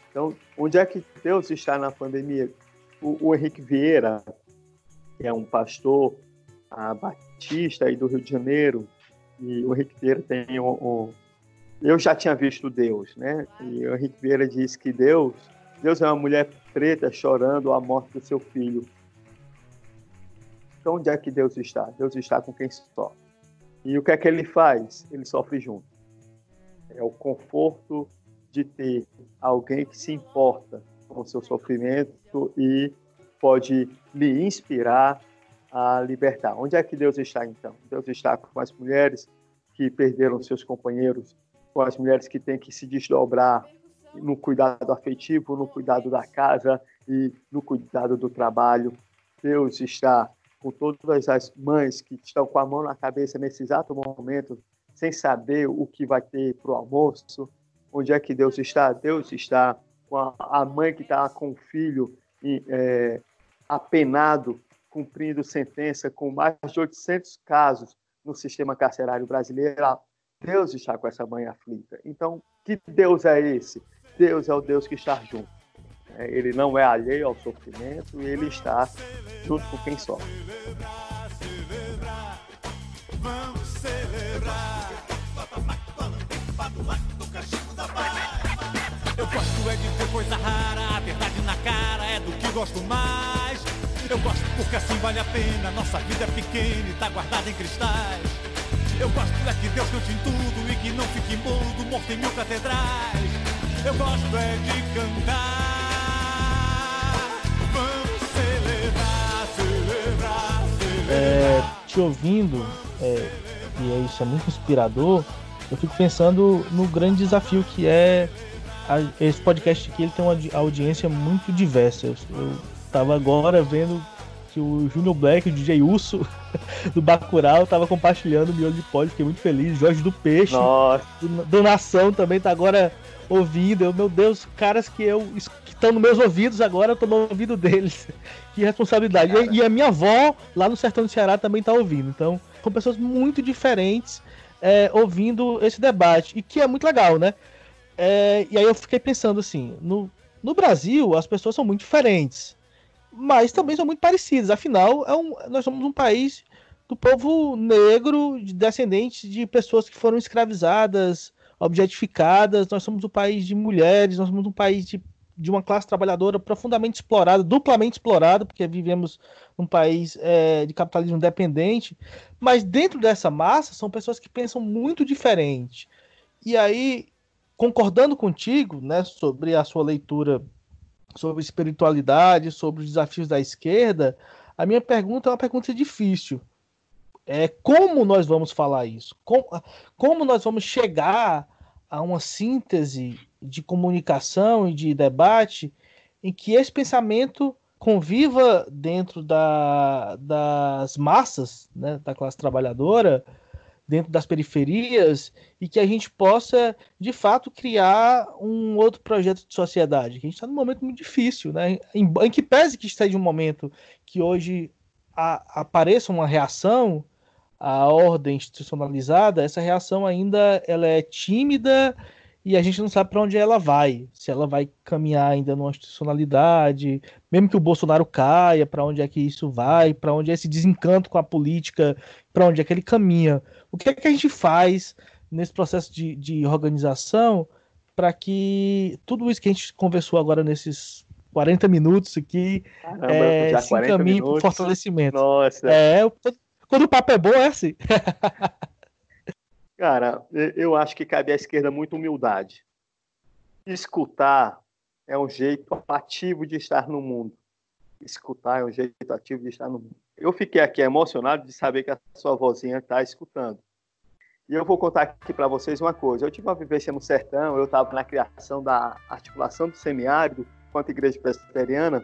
Então, onde é que Deus está na pandemia? O, o Henrique Vieira, que é um pastor batista aí do Rio de Janeiro, e o Henrique Vieira tem um, um- eu já tinha visto Deus, né? E o Henrique Vieira disse que Deus, Deus é uma mulher preta chorando a morte do seu filho. Então onde é que Deus está? Deus está com quem sofre. E o que é que ele faz? Ele sofre junto. É o conforto de ter alguém que se importa com o seu sofrimento e pode lhe inspirar a libertar. Onde é que Deus está então? Deus está com as mulheres que perderam seus companheiros, com as mulheres que têm que se desdobrar no cuidado afetivo, no cuidado da casa e no cuidado do trabalho. Deus está com todas as mães que estão com a mão na cabeça nesse exato momento, sem saber o que vai ter para o almoço. Onde é que Deus está? Deus está com a, mãe que está com o filho é, apenado, cumprindo sentença com mais de 800 casos no sistema carcerário brasileiro. Deus está com essa mãe aflita. Então, que Deus é esse? Deus é o Deus que está junto. É, ele não é alheio ao sofrimento e ele está junto com quem sofre. Vamos celebrar. Eu gosto é de ver coisa rara, a verdade na cara é do que gosto mais. Eu gosto porque assim vale a pena, nossa vida é pequena e tá guardada em cristais. Eu gosto é que Deus cante em tudo e que não fique mudo, morto em mil catedrais. Eu gosto é de cantar. é, te ouvindo, é, e é isso é muito inspirador, eu fico pensando no grande desafio que é a, esse podcast aqui, ele tem uma audiência muito diversa. Eu, eu tava agora vendo que o Junior Black, o DJ Urso do Bacurau, tava compartilhando o miolo de pod, fiquei muito feliz. Jorge do Peixe, do, do Nação também tá agora ouvindo. Eu, meu Deus, caras que eu que estão nos meus ouvidos agora, eu tô no ouvido deles. que responsabilidade. E, e, a minha avó, lá no sertão do Ceará, também tá ouvindo. Então, são pessoas muito diferentes é, ouvindo esse debate. E que é muito legal, né? É, e aí eu fiquei pensando assim, no, no Brasil as pessoas são muito diferentes, mas também são muito parecidas. Afinal, é um, nós somos um país do povo negro, de descendentes de pessoas que foram escravizadas, objetificadas. Nós somos um país de mulheres, nós somos um país de, de uma classe trabalhadora profundamente explorada, duplamente explorada, porque vivemos num país é, de capitalismo dependente. Mas dentro dessa massa são pessoas que pensam muito diferente. E aí, concordando contigo, né, sobre a sua leitura sobre espiritualidade, sobre os desafios da esquerda, a minha pergunta é uma pergunta difícil. É como nós vamos falar isso? Como, como nós vamos chegar a uma síntese de comunicação e de debate em que esse pensamento conviva dentro da, das massas, né, da classe trabalhadora, dentro das periferias e que a gente possa, de fato, criar um outro projeto de sociedade. A gente está num momento muito difícil, né? Em, em que pese que esteja um momento que hoje a, apareça uma reação à ordem institucionalizada, essa reação ainda ela é tímida e a gente não sabe para onde ela vai. Se ela vai caminhar ainda numa institucionalidade, mesmo que o Bolsonaro caia, para onde é que isso vai, para onde é esse desencanto com a política, para onde é que ele caminha. O que é que a gente faz nesse processo de, de organização para que tudo isso que a gente conversou agora nesses 40 minutos aqui Caramba, é, se encaminhe para o fortalecimento. Nossa. É, quando o papo é bom, é assim. Cara, eu acho que cabe à esquerda muita humildade. Escutar é um jeito ativo de estar no mundo. Escutar é um jeito ativo de estar no mundo. Eu fiquei aqui emocionado de saber que a sua vozinha está escutando. E eu vou contar aqui para vocês uma coisa. Eu tive uma vivência no sertão, eu estava na criação da articulação do semiárido quanto igreja presbiteriana,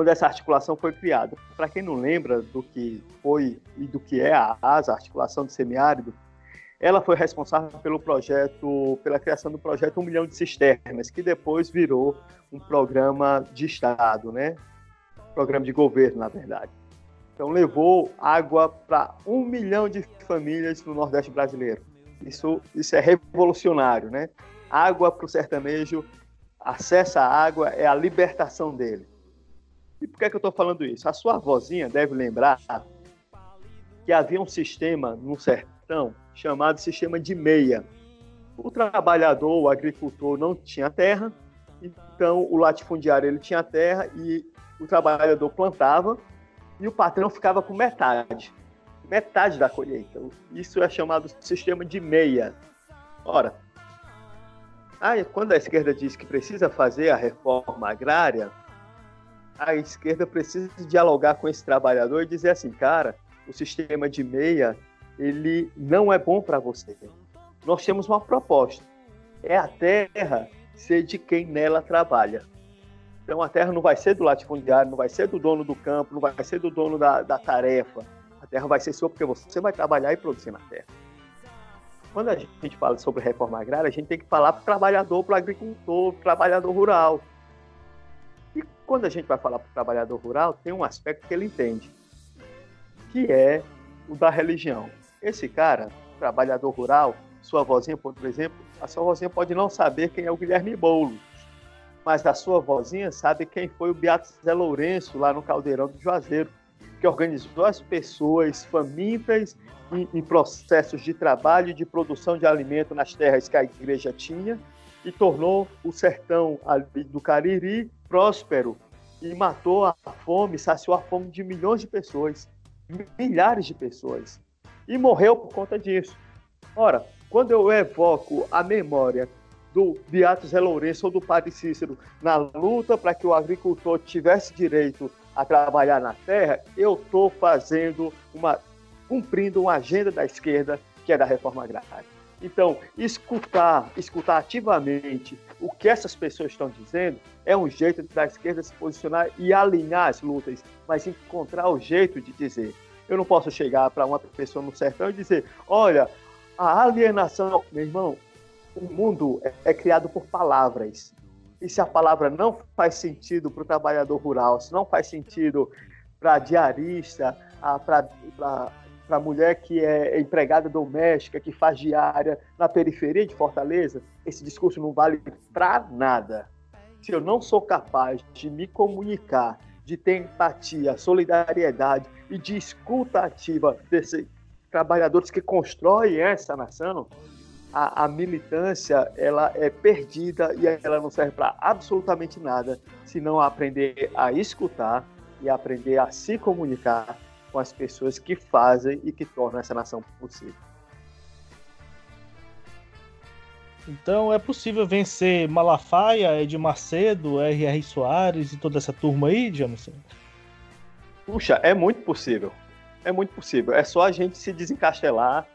quando essa articulação foi criada. Para quem não lembra do que foi e do que é a ASA, a articulação do semiárido, ela foi responsável pelo projeto, pela criação do projeto Um Milhão de Cisternas, que depois virou um programa de Estado, né? Programa de governo, na verdade. Então, levou água para um milhão de famílias no Nordeste brasileiro. Isso, isso é revolucionário, né? Água para o sertanejo, acesso à água é a libertação dele. E por que, é que eu estou falando isso? A sua vozinha deve lembrar que havia um sistema no sertão chamado sistema de meia. O trabalhador, o agricultor não tinha terra, então o latifundiário ele tinha terra e o trabalhador plantava e o patrão ficava com metade, metade da colheita. Isso é chamado sistema de meia. Ora, aí, quando a esquerda diz que precisa fazer a reforma agrária, a esquerda precisa dialogar com esse trabalhador e dizer assim, cara, o sistema de meia ele não é bom para você. Nós temos uma proposta. É a terra ser de quem nela trabalha. Então a terra não vai ser do latifundiário, não vai ser do dono do campo, não vai ser do dono da, da tarefa. A terra vai ser sua porque você vai trabalhar e produzir na terra. Quando a gente fala sobre reforma agrária, a gente tem que falar para o trabalhador, para o agricultor, para o trabalhador rural. Quando a gente vai falar para o trabalhador rural, tem um aspecto que ele entende, que é o da religião. Esse cara, trabalhador rural, sua vozinha, por exemplo, a sua vozinha pode não saber quem é o Guilherme Boulos, mas a sua vozinha sabe quem foi o Beato Zé Lourenço lá no Caldeirão do Juazeiro, que organizou as pessoas famintas em, em processos de trabalho e de produção de alimento nas terras que a igreja tinha e tornou o sertão do Cariri próspero e matou a fome, saciou a fome de milhões de pessoas, milhares de pessoas, e morreu por conta disso. Ora, quando eu evoco a memória do Beato Zé Lourenço ou do Padre Cícero na luta para que o agricultor tivesse direito a trabalhar na terra, eu estou fazendo uma cumprindo uma agenda da esquerda que é da reforma agrária. Então, escutar, escutar ativamente o que essas pessoas estão dizendo é um jeito da esquerda se posicionar e alinhar as lutas, mas encontrar o jeito de dizer. Eu não posso chegar para uma pessoa no sertão e dizer: olha, a alienação, meu irmão, o mundo é, é criado por palavras. E se a palavra não faz sentido para o trabalhador rural, se não faz sentido para a diarista, para a mulher que é empregada doméstica, que faz diária na periferia de Fortaleza, esse discurso não vale para nada. Se eu não sou capaz de me comunicar, de ter empatia, solidariedade e de escuta ativa desses trabalhadores que constroem essa nação, a, a, militância ela é perdida e ela não serve para absolutamente nada, senão aprender a escutar e aprender a se comunicar com as pessoas que fazem e que tornam essa nação possível. Então é possível vencer Malafaia, Ed Macedo, R.R. Soares e toda essa turma aí, Jameson? Puxa, é muito possível. É muito possível. É só a gente se desencastelar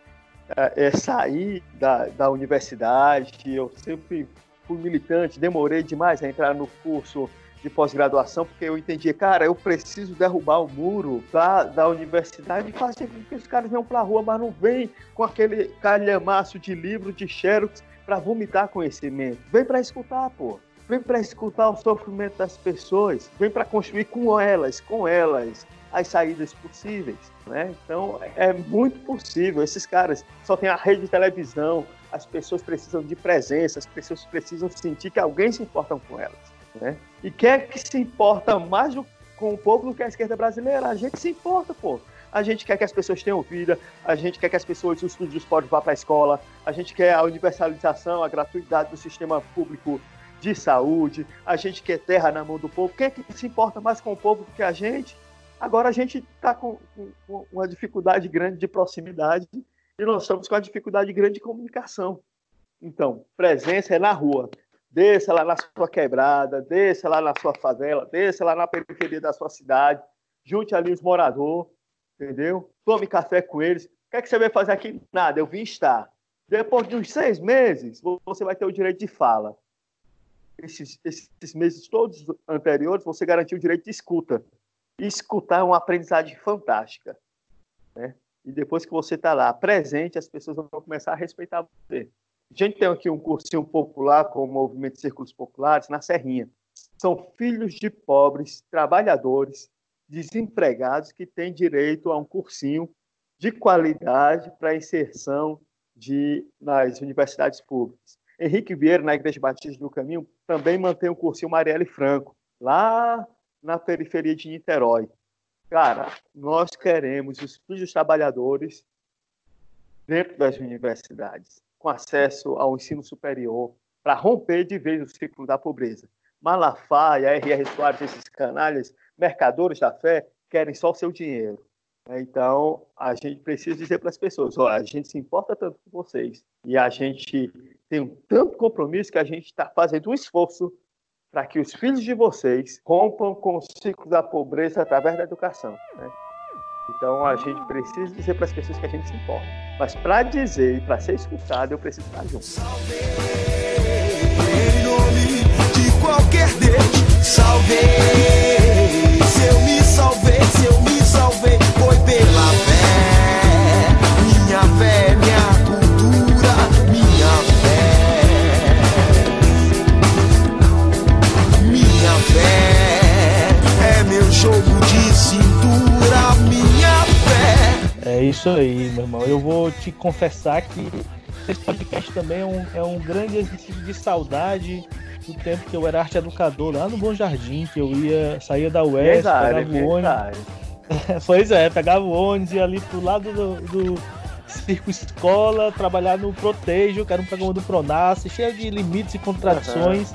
é, é, sair da, da universidade, eu sempre fui militante, demorei demais a entrar no curso de pós-graduação, porque eu entendi, cara, eu preciso derrubar o muro da, da universidade e fazer com que os caras venham para a rua, mas não vem com aquele calhamaço de livro de xerox para vomitar conhecimento. Vem para escutar, pô. Vem para escutar o sofrimento das pessoas. Vem para construir com elas, com elas, as saídas possíveis. Né? Então é muito possível. Esses caras só tem a rede de televisão, as pessoas precisam de presença, as pessoas precisam sentir que alguém se importa com elas. Né? E quem é que se importa mais com o povo do que a esquerda brasileira? A gente se importa, pô. A gente quer que as pessoas tenham vida, a gente quer que as pessoas, os estudos podem vá para a escola, a gente quer a universalização, a gratuidade do sistema público de saúde, a gente quer terra na mão do povo. Quem é que se importa mais com o povo do que a gente? Agora a gente está com, com, uma dificuldade grande de proximidade e nós estamos com uma dificuldade grande de comunicação. Então, presença é na rua. Desça lá na sua quebrada, desça lá na sua favela, desça lá na periferia da sua cidade, junte ali os moradores, entendeu? Tome café com eles. O que, é que você vai fazer aqui? Nada, eu vim estar. Depois de uns seis meses, você vai ter o direito de fala. Esses, esses meses todos anteriores, você garantiu o direito de escuta escutar é uma aprendizagem fantástica. Né? E depois que você está lá presente, as pessoas vão começar a respeitar você. A gente tem aqui um cursinho popular com o movimento círculos populares na Serrinha. São filhos de pobres, trabalhadores, desempregados que têm direito a um cursinho de qualidade para inserção de, nas universidades públicas. Henrique Vieira, na Igreja Batista do Caminho, também mantém o cursinho Marielle Franco, lá na periferia de Niterói. Cara, nós queremos os filhos trabalhadores dentro das universidades, com acesso ao ensino superior, para romper de vez o ciclo da pobreza. Malafaia, R.R. Soares, esses canalhas, mercadores da fé, querem só o seu dinheiro. Então, a gente precisa dizer para as pessoas: olha, a gente se importa tanto com vocês e a gente tem um tanto compromisso que a gente está fazendo um esforço para que os filhos de vocês rompam com o ciclo da pobreza através da educação. Né? Então a gente ah. precisa dizer para as pessoas que a gente se importa. Mas para dizer e para ser escutado, eu preciso estar junto. Salvei, em nome de qualquer Deus, salvei. Se eu me salvei, se eu me salvei, foi pela fé. Minha fé, minha cultura, minha fé. Minha fé é meu jogo de cintura isso aí, meu irmão. Eu vou te confessar que esse podcast também é um, é um grande exercício de saudade do tempo que eu era arte educador lá no Bom Jardim, que eu ia, saía da UES, Verdade, pegava o ônibus. pois é, pegava o ônibus e ia ali pro lado do, do Circo Escola, trabalhar no Protejo, que era um programa do Pronas, cheio de limites e contradições,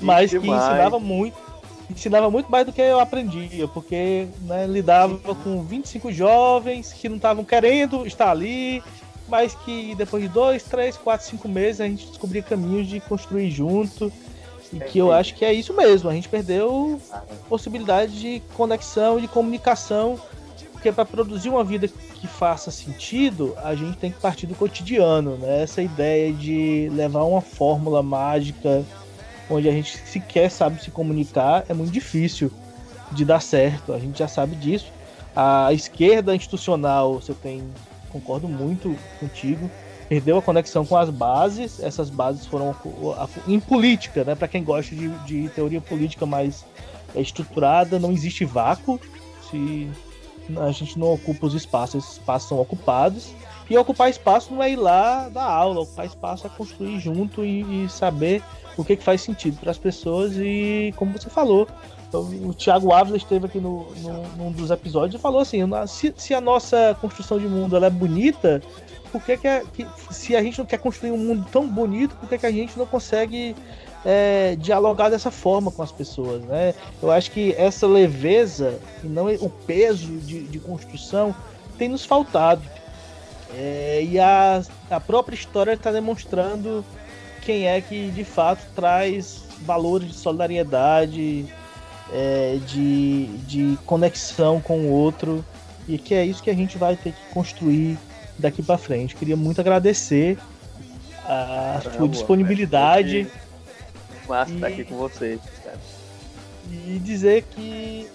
mas que demais. ensinava muito. Ensinava muito mais do que eu aprendia, porque né, lidava com 25 jovens que não estavam querendo estar ali, mas que depois de dois, três, quatro, cinco meses a gente descobria caminhos de construir junto. E que eu acho que é isso mesmo. A gente perdeu possibilidade de conexão e de comunicação. Porque para produzir uma vida que faça sentido, a gente tem que partir do cotidiano, né? Essa ideia de levar uma fórmula mágica onde a gente sequer sabe se comunicar é muito difícil de dar certo. A gente já sabe disso. A esquerda institucional, você tem, concordo muito contigo, perdeu a conexão com as bases. Essas bases foram em política, né? Para quem gosta de, de teoria política mais é, estruturada, não existe vácuo. Se a gente não ocupa os espaços, esses espaços são ocupados. E ocupar espaço não é ir lá dar aula, ocupar espaço é construir junto e, e saber o que, que faz sentido para as pessoas. E como você falou, o Thiago Ávila esteve aqui no, no, num dos episódios e falou assim: se, se a nossa construção de mundo ela é bonita, por que, que, a- que- se a gente não quer construir um mundo tão bonito, por que, que a gente não consegue é, dialogar dessa forma com as pessoas, né? Eu acho que essa leveza e não o peso de, de construção tem nos faltado. É, e a, a própria história está demonstrando quem é que de fato traz valores de solidariedade, é, de, de conexão com o outro, e que é isso que a gente vai ter que construir daqui para frente. Queria muito agradecer a Caramba, sua disponibilidade Massa estar E- aqui com vocês, cara. e dizer que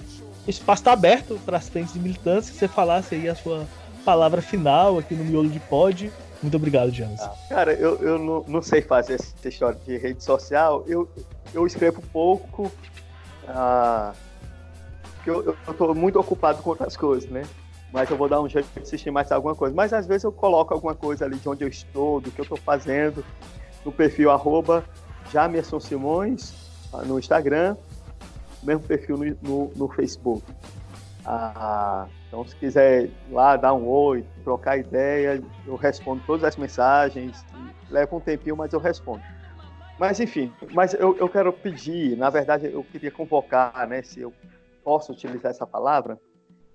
o espaço está aberto para as frentes de militância, que você falasse aí a sua palavra final aqui no Miolo de Pod. Muito obrigado, James. Cara, eu, eu não, não sei fazer essa história de rede social. Eu, eu escrevo pouco. Ah, porque eu, eu tô muito ocupado com outras coisas, né? Mas eu vou dar um jeito de assistir mais alguma coisa. Mas às vezes eu coloco alguma coisa ali de onde eu estou, do que eu estou fazendo, no perfil arroba Jamerson Simões, ah, no Instagram, mesmo perfil no, no, no Facebook. Ah, então, se quiser ir lá dar um oi, trocar ideia, eu respondo todas as mensagens. Leva um tempinho, mas eu respondo. Mas, enfim, mas eu, eu quero pedir, na verdade, eu queria convocar, né, se eu posso utilizar essa palavra,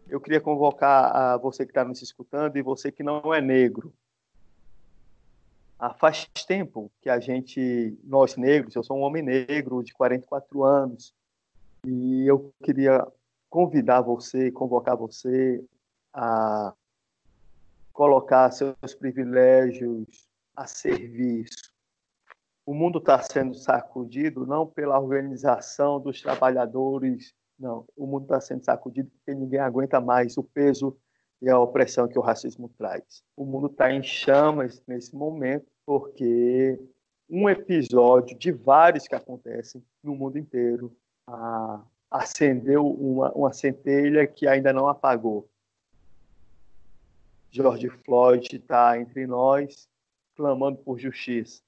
eu queria convocar a você que está nos escutando e você que não é negro. Ah, faz tempo que a gente, nós negros, eu sou um homem negro de 44 anos, e eu queria convidar você, convocar você a colocar seus privilégios a serviço. O mundo está sendo sacudido não pela organização dos trabalhadores, não. O mundo está sendo sacudido porque ninguém aguenta mais o peso e a opressão que o racismo traz. O mundo está em chamas nesse momento porque um episódio de vários que acontecem no mundo inteiro ah, acendeu uma, uma centelha que ainda não apagou. George Floyd está entre nós, clamando por justiça.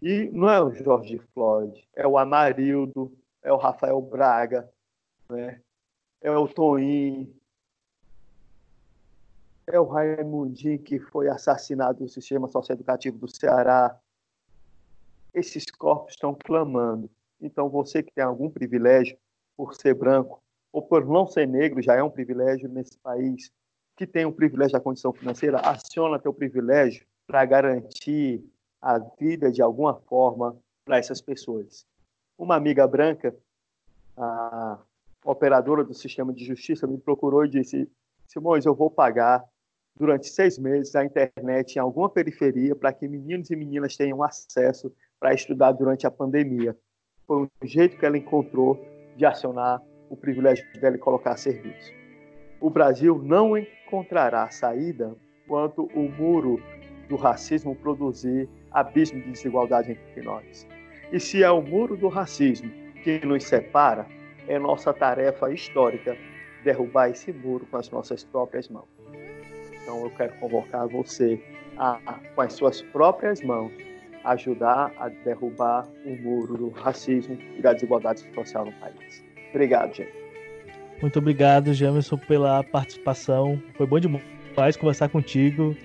E não é o George Floyd, é o Amarildo, é o Rafael Braga, né? é o Toim, é o Raimundinho que foi assassinado no sistema socioeducativo do Ceará. Esses corpos estão clamando. Então, você que tem algum privilégio por ser branco ou por não ser negro, já é um privilégio nesse país, que tem o privilégio da condição financeira, aciona teu privilégio para garantir a vida de alguma forma para essas pessoas. Uma amiga branca, a operadora do sistema de justiça, me procurou e disse: Simões, eu vou pagar durante seis meses a internet em alguma periferia para que meninos e meninas tenham acesso para estudar durante a pandemia. Foi um jeito que ela encontrou de acionar o privilégio dela e colocar a serviço. O Brasil não encontrará saída enquanto o muro do racismo produzir abismo de desigualdade entre nós. E se é o muro do racismo que nos separa, é nossa tarefa histórica derrubar esse muro com as nossas próprias mãos. Então eu quero convocar você a, com as suas próprias mãos, ajudar a derrubar o muro do racismo e da desigualdade social no país. Obrigado, gente. Muito obrigado, Jamerson, pela participação. Foi bom demais conversar contigo.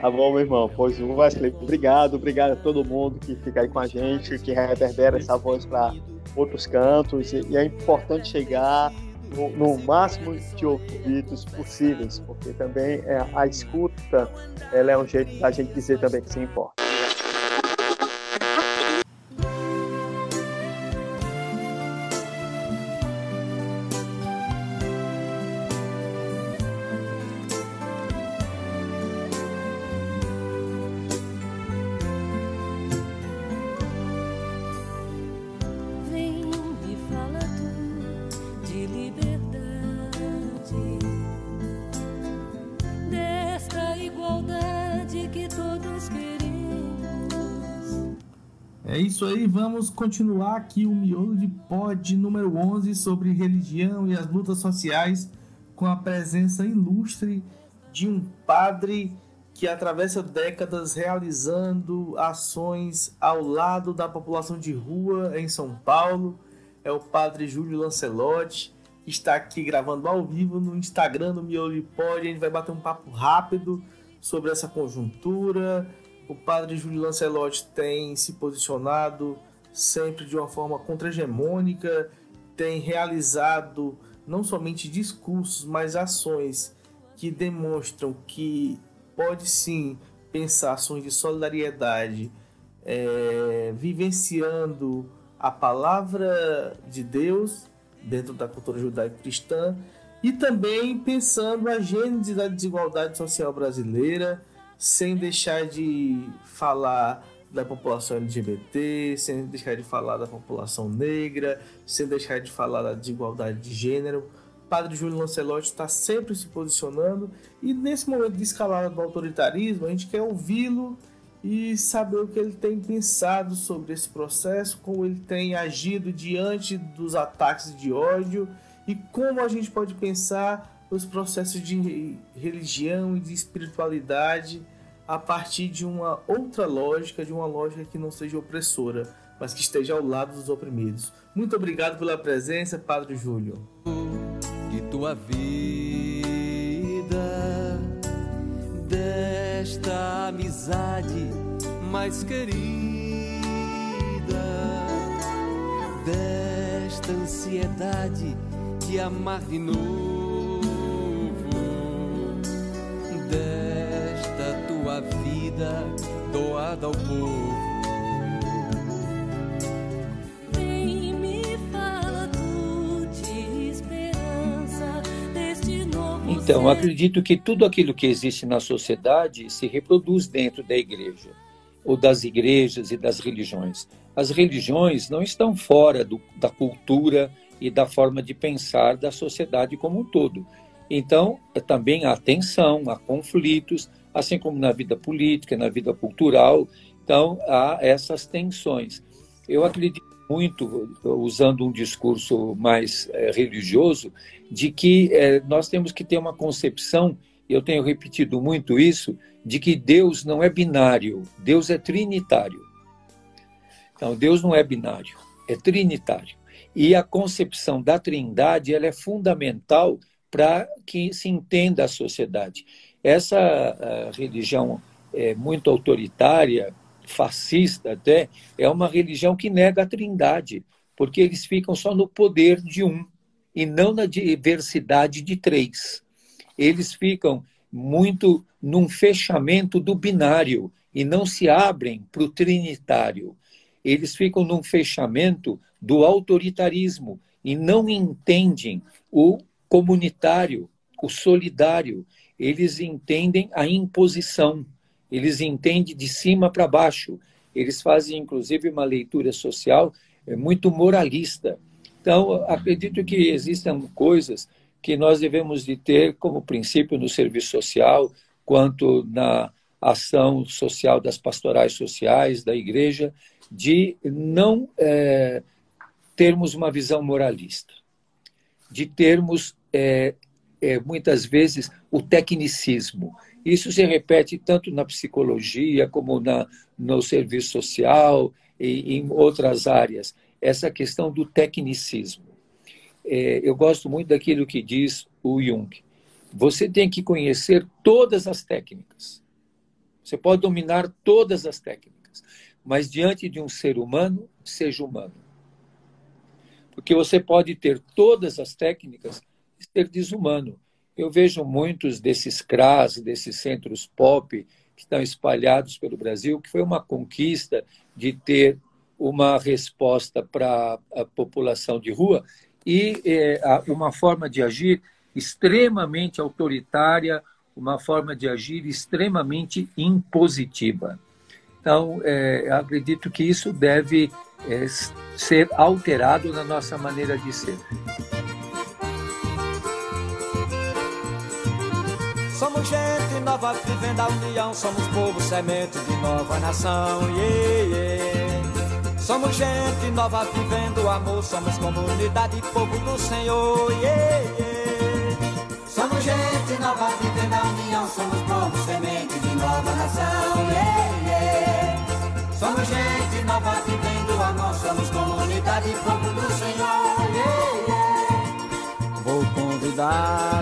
Tá bom, meu irmão. Pois Wesley, obrigado, obrigado a todo mundo que fica aí com a gente, que reverbera essa voz para outros cantos. E é importante chegar no, no, máximo de ouvidos possíveis, porque também é, a escuta ela é um jeito da gente dizer também que se importa. Vamos continuar aqui o miolo de pod número 11 sobre religião e as lutas sociais, com a presença ilustre de um padre que atravessa décadas realizando ações ao lado da população de rua em São Paulo. É o padre Júlio Lancelotti, que está aqui gravando ao vivo no Instagram do Miolo de Pod. A gente vai bater um papo rápido sobre essa conjuntura, o padre Júlio Lancelotti tem se posicionado sempre de uma forma contra-hegemônica, tem realizado não somente discursos, mas ações que demonstram que pode sim pensar ações de solidariedade, é, vivenciando a palavra de Deus dentro da cultura judaico-cristã e também pensando a gênese da desigualdade social brasileira, sem deixar de falar da população LGBT, sem deixar de falar da população negra, sem deixar de falar da desigualdade de gênero. Padre Júlio Lancelotti está sempre se posicionando e nesse momento de escalada do autoritarismo, a gente quer ouvi-lo e saber o que ele tem pensado sobre esse processo, como ele tem agido diante dos ataques de ódio e como a gente pode pensar os processos de religião e de espiritualidade a partir de uma outra lógica, de uma lógica que não seja opressora, mas que esteja ao lado dos oprimidos. Muito obrigado pela presença, Padre Júlio. De tua vida, desta amizade mais querida, desta ansiedade de amar de novo desta tua vida doada ao povo. Vem me fala tu de esperança deste novo Então, acredito que tudo aquilo que existe na sociedade se reproduz dentro da igreja, ou das igrejas e das religiões. As religiões não estão fora do, da cultura e da forma de pensar da sociedade como um todo. Então, também há tensão, há conflitos, assim como na vida política, na vida cultural. Então, há essas tensões. Eu acredito muito, usando um discurso mais é, religioso, de que é, nós temos que ter uma concepção, eu tenho repetido muito isso, de que Deus não é binário, Deus é trinitário. Então, Deus não é binário, é trinitário. E a concepção da trindade ela é fundamental para que se entenda a sociedade. Essa a religião é, muito autoritária, fascista até, é uma religião que nega a trindade, porque eles ficam só no poder de um e não na diversidade de três. Eles ficam muito num fechamento do binário e não se abrem para o trinitário. Eles ficam num fechamento do autoritarismo e não entendem o comunitário, o solidário. Eles entendem a imposição, eles entendem de cima para baixo. Eles fazem, inclusive, uma leitura social é, muito moralista. Então, acredito que existam coisas que nós devemos de ter como princípio no serviço social, quanto na ação social das pastorais sociais da igreja, de não é, termos uma visão moralista, de termos é, é, muitas vezes o tecnicismo. Isso se repete tanto na psicologia como na, no serviço social e em outras áreas. Essa questão do tecnicismo. É, eu gosto muito daquilo que diz o Jung. Você tem que conhecer todas as técnicas. Você pode dominar todas as técnicas, mas diante de um ser humano, seja humano. Porque você pode ter todas as técnicas ser desumano. Eu vejo muitos desses CRAS, desses centros pop que estão espalhados pelo Brasil, que foi uma conquista de ter uma resposta para a população de rua e é, uma forma de agir extremamente autoritária, uma forma de agir extremamente impositiva. Então, é, acredito que isso deve é, ser alterado na nossa maneira de ser. Somos gente nova vivendo a união, somos povo semente de nova nação. Yeah, yeah. Somos gente nova vivendo o amor, somos comunidade, povo do Senhor. Yeah, yeah. Somos gente nova vivendo a união, somos povo semente de nova nação. Yeah, yeah. Somos gente nova vivendo o amor, somos comunidade, povo do Senhor. Yeah, yeah. Vou convidar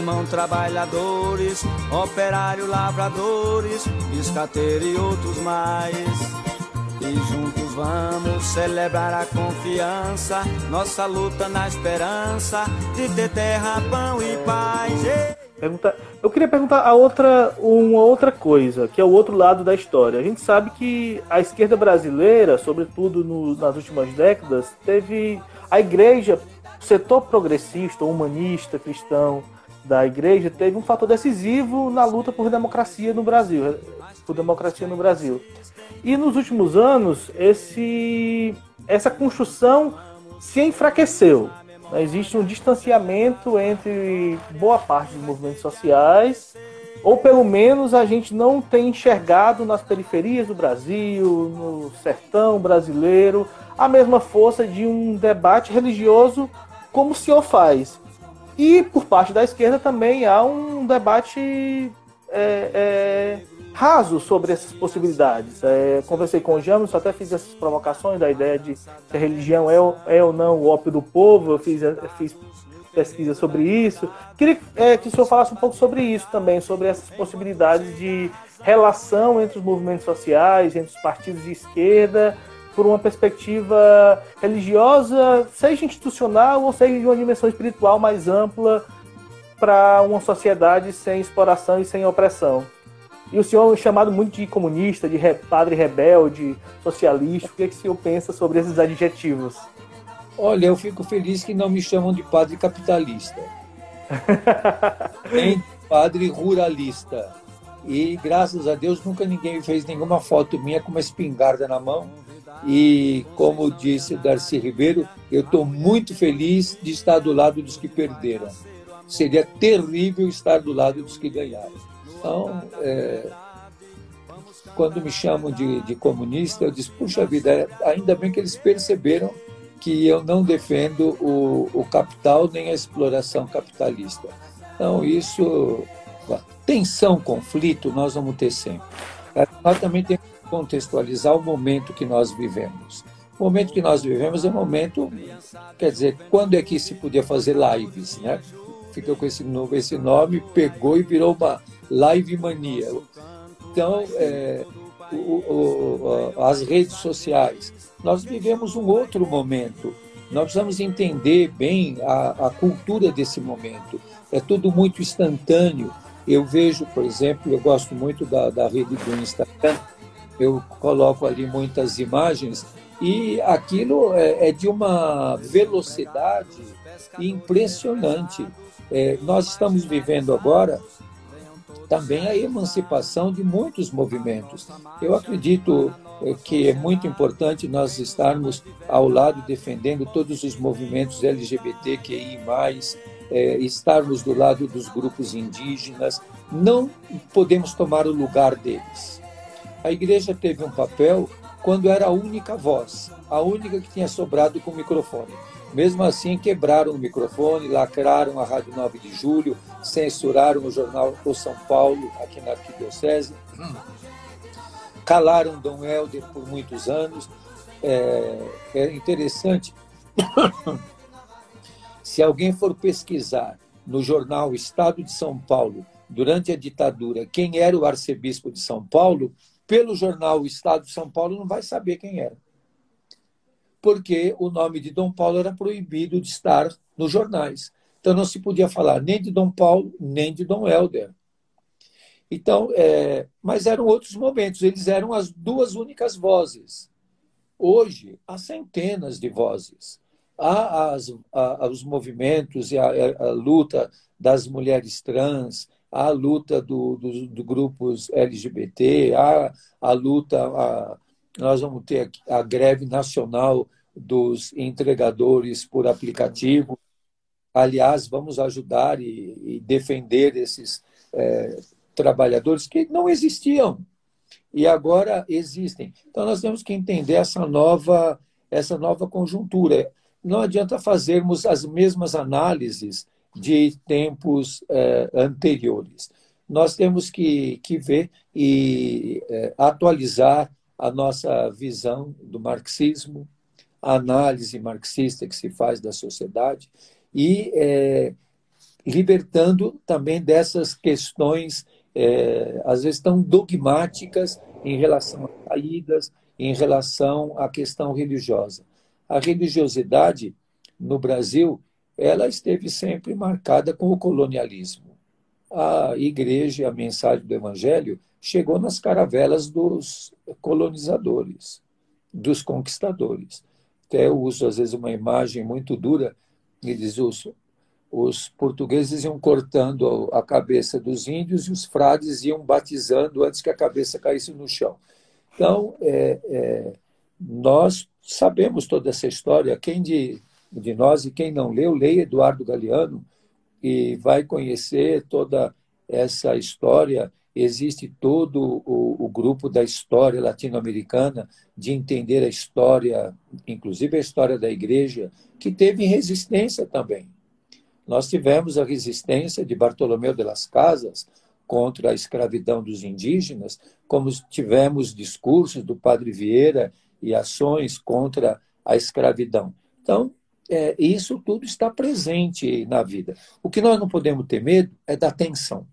irmãos trabalhadores, operários, lavradores, escateiro e outros mais. E juntos vamos celebrar a confiança, nossa luta na esperança de ter terra, pão e paz. Pergunta, eu queria perguntar a outra, uma outra coisa, que é o outro lado da história. A gente sabe que a esquerda brasileira, sobretudo no, nas últimas décadas, teve a igreja setor progressista, humanista, cristão da igreja teve um fator decisivo na luta por democracia no Brasil, por democracia no Brasil. E nos últimos anos esse essa construção se enfraqueceu. Existe um distanciamento entre boa parte dos movimentos sociais, ou pelo menos a gente não tem enxergado nas periferias do Brasil, no sertão brasileiro, a mesma força de um debate religioso como o senhor faz. E por parte da esquerda também há um debate é, é, raso sobre essas possibilidades. É, conversei com o James, até fiz essas provocações da ideia de se a religião é, é ou não o ópio do povo, eu fiz, eu fiz pesquisa sobre isso. Queria é, que o senhor falasse um pouco sobre isso também, sobre essas possibilidades de relação entre os movimentos sociais, entre os partidos de esquerda por uma perspectiva religiosa, seja institucional ou seja de uma dimensão espiritual mais ampla para uma sociedade sem exploração e sem opressão. E o senhor é chamado muito de comunista, de padre rebelde, socialista. O que, é que o senhor pensa sobre esses adjetivos? Olha, eu fico feliz que não me chamam de padre capitalista, nem padre ruralista. E graças a Deus nunca ninguém fez nenhuma foto minha com uma espingarda na mão e, como disse Darcy Ribeiro, eu estou muito feliz de estar do lado dos que perderam. Seria terrível estar do lado dos que ganharam. Então, é, quando me chamam de, de comunista, eu disse: puxa vida, ainda bem que eles perceberam que eu não defendo o, o capital nem a exploração capitalista. Então, isso, tensão, conflito, nós vamos ter sempre. Nós também temos contextualizar o momento que nós vivemos. O momento que nós vivemos é um momento, quer dizer, quando é que se podia fazer lives, né? Ficou com esse, esse nome, pegou e virou uma live mania. Então, é, o, o, as redes sociais. Nós vivemos um outro momento. Nós precisamos entender bem a, a cultura desse momento. É tudo muito instantâneo. Eu vejo, por exemplo, eu gosto muito da, da rede do Instagram, eu coloco ali muitas imagens e aquilo é, é de uma velocidade impressionante. É, nós estamos vivendo agora também a emancipação de muitos movimentos. Eu acredito é, que é muito importante nós estarmos ao lado defendendo todos os movimentos LGBTQI+, é, estarmos do lado dos grupos indígenas. Não podemos tomar o lugar deles. A igreja teve um papel quando era a única voz, a única que tinha sobrado com o microfone. Mesmo assim, quebraram o microfone, lacraram a Rádio 9 de Julho, censuraram o jornal O São Paulo, aqui na Arquidiocese, calaram Dom Helder por muitos anos. É, é interessante, se alguém for pesquisar no jornal Estado de São Paulo, durante a ditadura, quem era o arcebispo de São Paulo, pelo jornal Estado de São Paulo não vai saber quem era. Porque o nome de Dom Paulo era proibido de estar nos jornais. Então não se podia falar nem de Dom Paulo, nem de Dom Helder. Então, é, mas eram outros momentos, eles eram as duas únicas vozes. Hoje, há centenas de vozes. Há, as, os movimentos e a, a, luta das mulheres trans, a luta do, do, do grupos LGBT, há a luta, a, nós vamos ter a greve nacional dos entregadores por aplicativo. Aliás, vamos ajudar e, e defender esses é, trabalhadores que não existiam e agora existem. Então nós temos que entender essa nova essa nova conjuntura. Não adianta fazermos as mesmas análises de tempos eh, anteriores. Nós temos que, que ver e eh, atualizar a nossa visão do marxismo, a análise marxista que se faz da sociedade e eh, libertando também dessas questões às vezes tão dogmáticas em relação a saídas, em relação à questão religiosa. A religiosidade no Brasil, ela esteve sempre marcada com o colonialismo. A igreja, a mensagem do evangelho chegou nas caravelas dos colonizadores, dos conquistadores. Até eu uso às vezes uma imagem muito dura e diz os portugueses iam cortando a cabeça dos índios e os frades iam batizando antes que a cabeça caísse no chão. Então, é, é, nós sabemos toda essa história. Quem de, de nós e quem não leu, leia Eduardo Galeano e vai conhecer toda essa história. Existe todo o, o grupo da história latino-americana de entender a história, inclusive a história da igreja, que teve resistência também nós tivemos a resistência de Bartolomeu de las Casas contra a escravidão dos indígenas, como tivemos discursos do Padre Vieira e ações contra a escravidão. Então, é, isso tudo está presente na vida. O que nós não podemos ter medo é da tensão,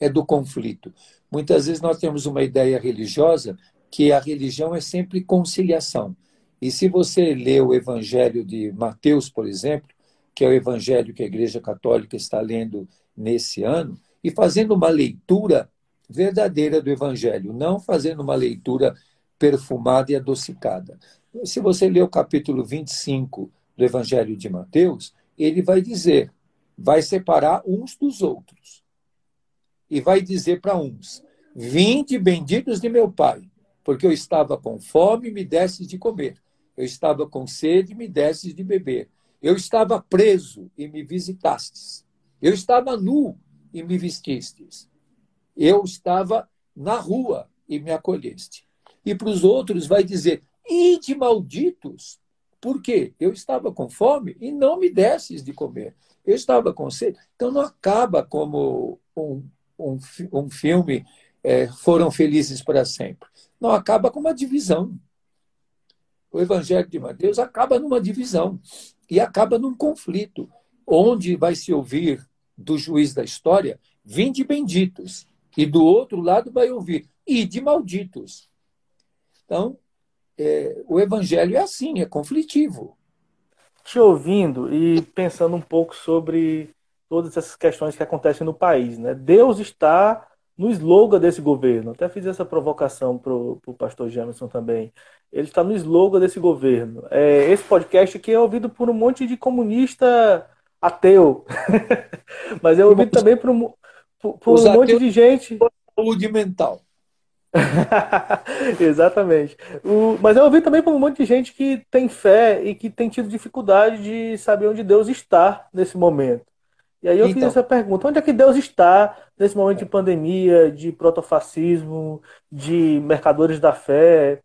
é do conflito. Muitas vezes nós temos uma ideia religiosa que a religião é sempre conciliação. E se você lê o Evangelho de Mateus, por exemplo, que é o evangelho que a Igreja Católica está lendo nesse ano, e fazendo uma leitura verdadeira do evangelho, não fazendo uma leitura perfumada e adocicada. Se você ler o capítulo 25 do evangelho de Mateus, ele vai dizer, vai separar uns dos outros. E vai dizer para uns: Vinde benditos de meu Pai, porque eu estava com fome e me desses de comer. Eu estava com sede e me desses de beber. Eu estava preso e me visitastes. Eu estava nu e me vestistes. Eu estava na rua e me acolheste. E para os outros vai dizer: Ide malditos, porque eu estava com fome e não me desses de comer. Eu estava com sede. Então não acaba como um, um, um filme é, Foram Felizes para Sempre. Não acaba com uma divisão. O Evangelho de Mateus acaba numa divisão e acaba num conflito, onde vai se ouvir do juiz da história, vinde benditos, e do outro lado vai ouvir, e de malditos. Então, é, o evangelho é assim, é conflitivo. Te ouvindo e pensando um pouco sobre todas essas questões que acontecem no país, né? Deus está no slogan desse governo. Até fiz essa provocação para o pastor Jamerson também. Ele está no slogan desse governo. É, esse podcast aqui é ouvido por um monte de comunista ateu. Mas é ouvido também por um, por, por um monte de gente. Saúde mental. Exatamente. O, mas eu ouvi também por um monte de gente que tem fé e que tem tido dificuldade de saber onde Deus está nesse momento. E aí eu então, fiz essa pergunta: onde é que Deus está nesse momento de pandemia, de protofascismo, de mercadores da fé?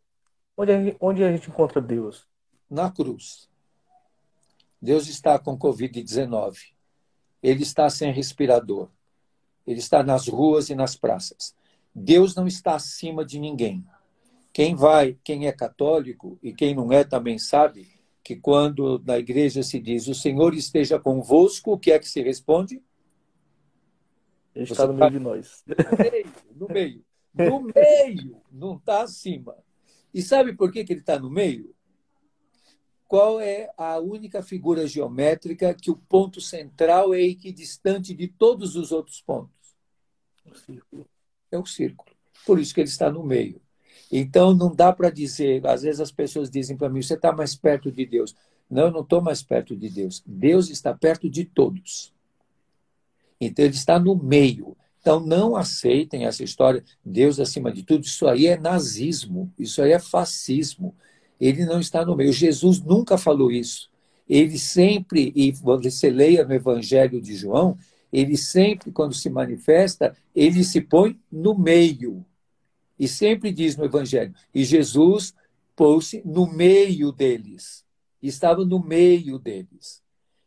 Onde a, gente, onde a gente encontra Deus? Na cruz. Deus está com Covid-19. Ele está sem respirador. Ele está nas ruas e nas praças. Deus não está acima de ninguém. Quem vai, quem é católico e quem não é também sabe que quando na igreja se diz o Senhor esteja convosco, o que é que se responde? Ele está no meio de nós. No meio, no meio. No meio, não está acima. E sabe por que, que ele está no meio? Qual é a única figura geométrica que o ponto central é equidistante de todos os outros pontos? O círculo. É o círculo. Por isso que ele está no meio. Então, não dá para dizer, às vezes as pessoas dizem para mim, você está mais perto de Deus. Não, eu não estou mais perto de Deus. Deus está perto de todos. Então, ele está no meio. Então, não aceitem essa história, Deus acima de tudo. Isso aí é nazismo, isso aí é fascismo. Ele não está no meio. Jesus nunca falou isso. Ele sempre, e você leia no Evangelho de João, ele sempre, quando se manifesta, ele se põe no meio. E sempre diz no Evangelho, e Jesus pôs-se no meio deles. Estava no meio deles.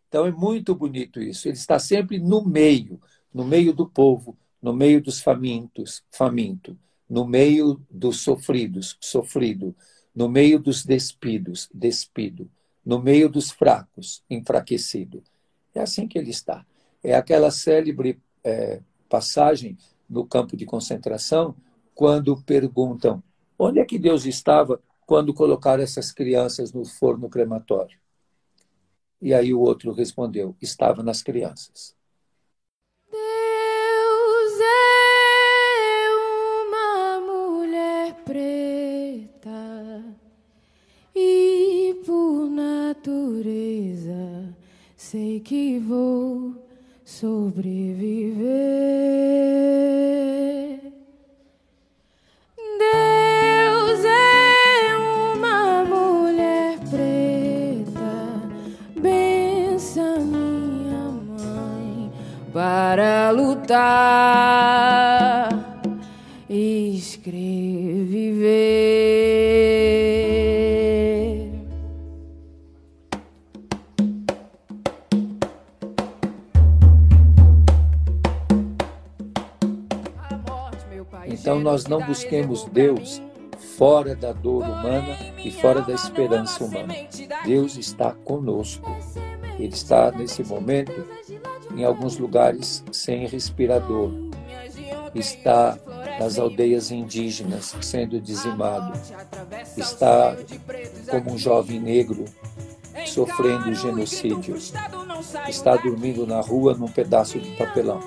Então é muito bonito isso. Ele está sempre no meio, no meio do povo, no meio dos famintos, faminto, no meio dos sofridos, sofrido, no meio dos despidos, despido, no meio dos fracos, enfraquecido. É assim que ele está. É aquela célebre é, passagem no campo de concentração quando perguntam onde é que Deus estava quando colocaram essas crianças no forno crematório. E aí o outro respondeu: estava nas crianças. Deus é uma mulher preta e por natureza sei que vou sobreviver. Deus é uma mulher preta, bença minha mãe para lutar nós não busquemos Deus fora da dor humana e fora da esperança humana. Deus está conosco. Ele está nesse momento em alguns lugares sem respirador. Está nas aldeias indígenas sendo dizimado. Está como um jovem negro sofrendo genocídio. Está dormindo na rua num pedaço de papelão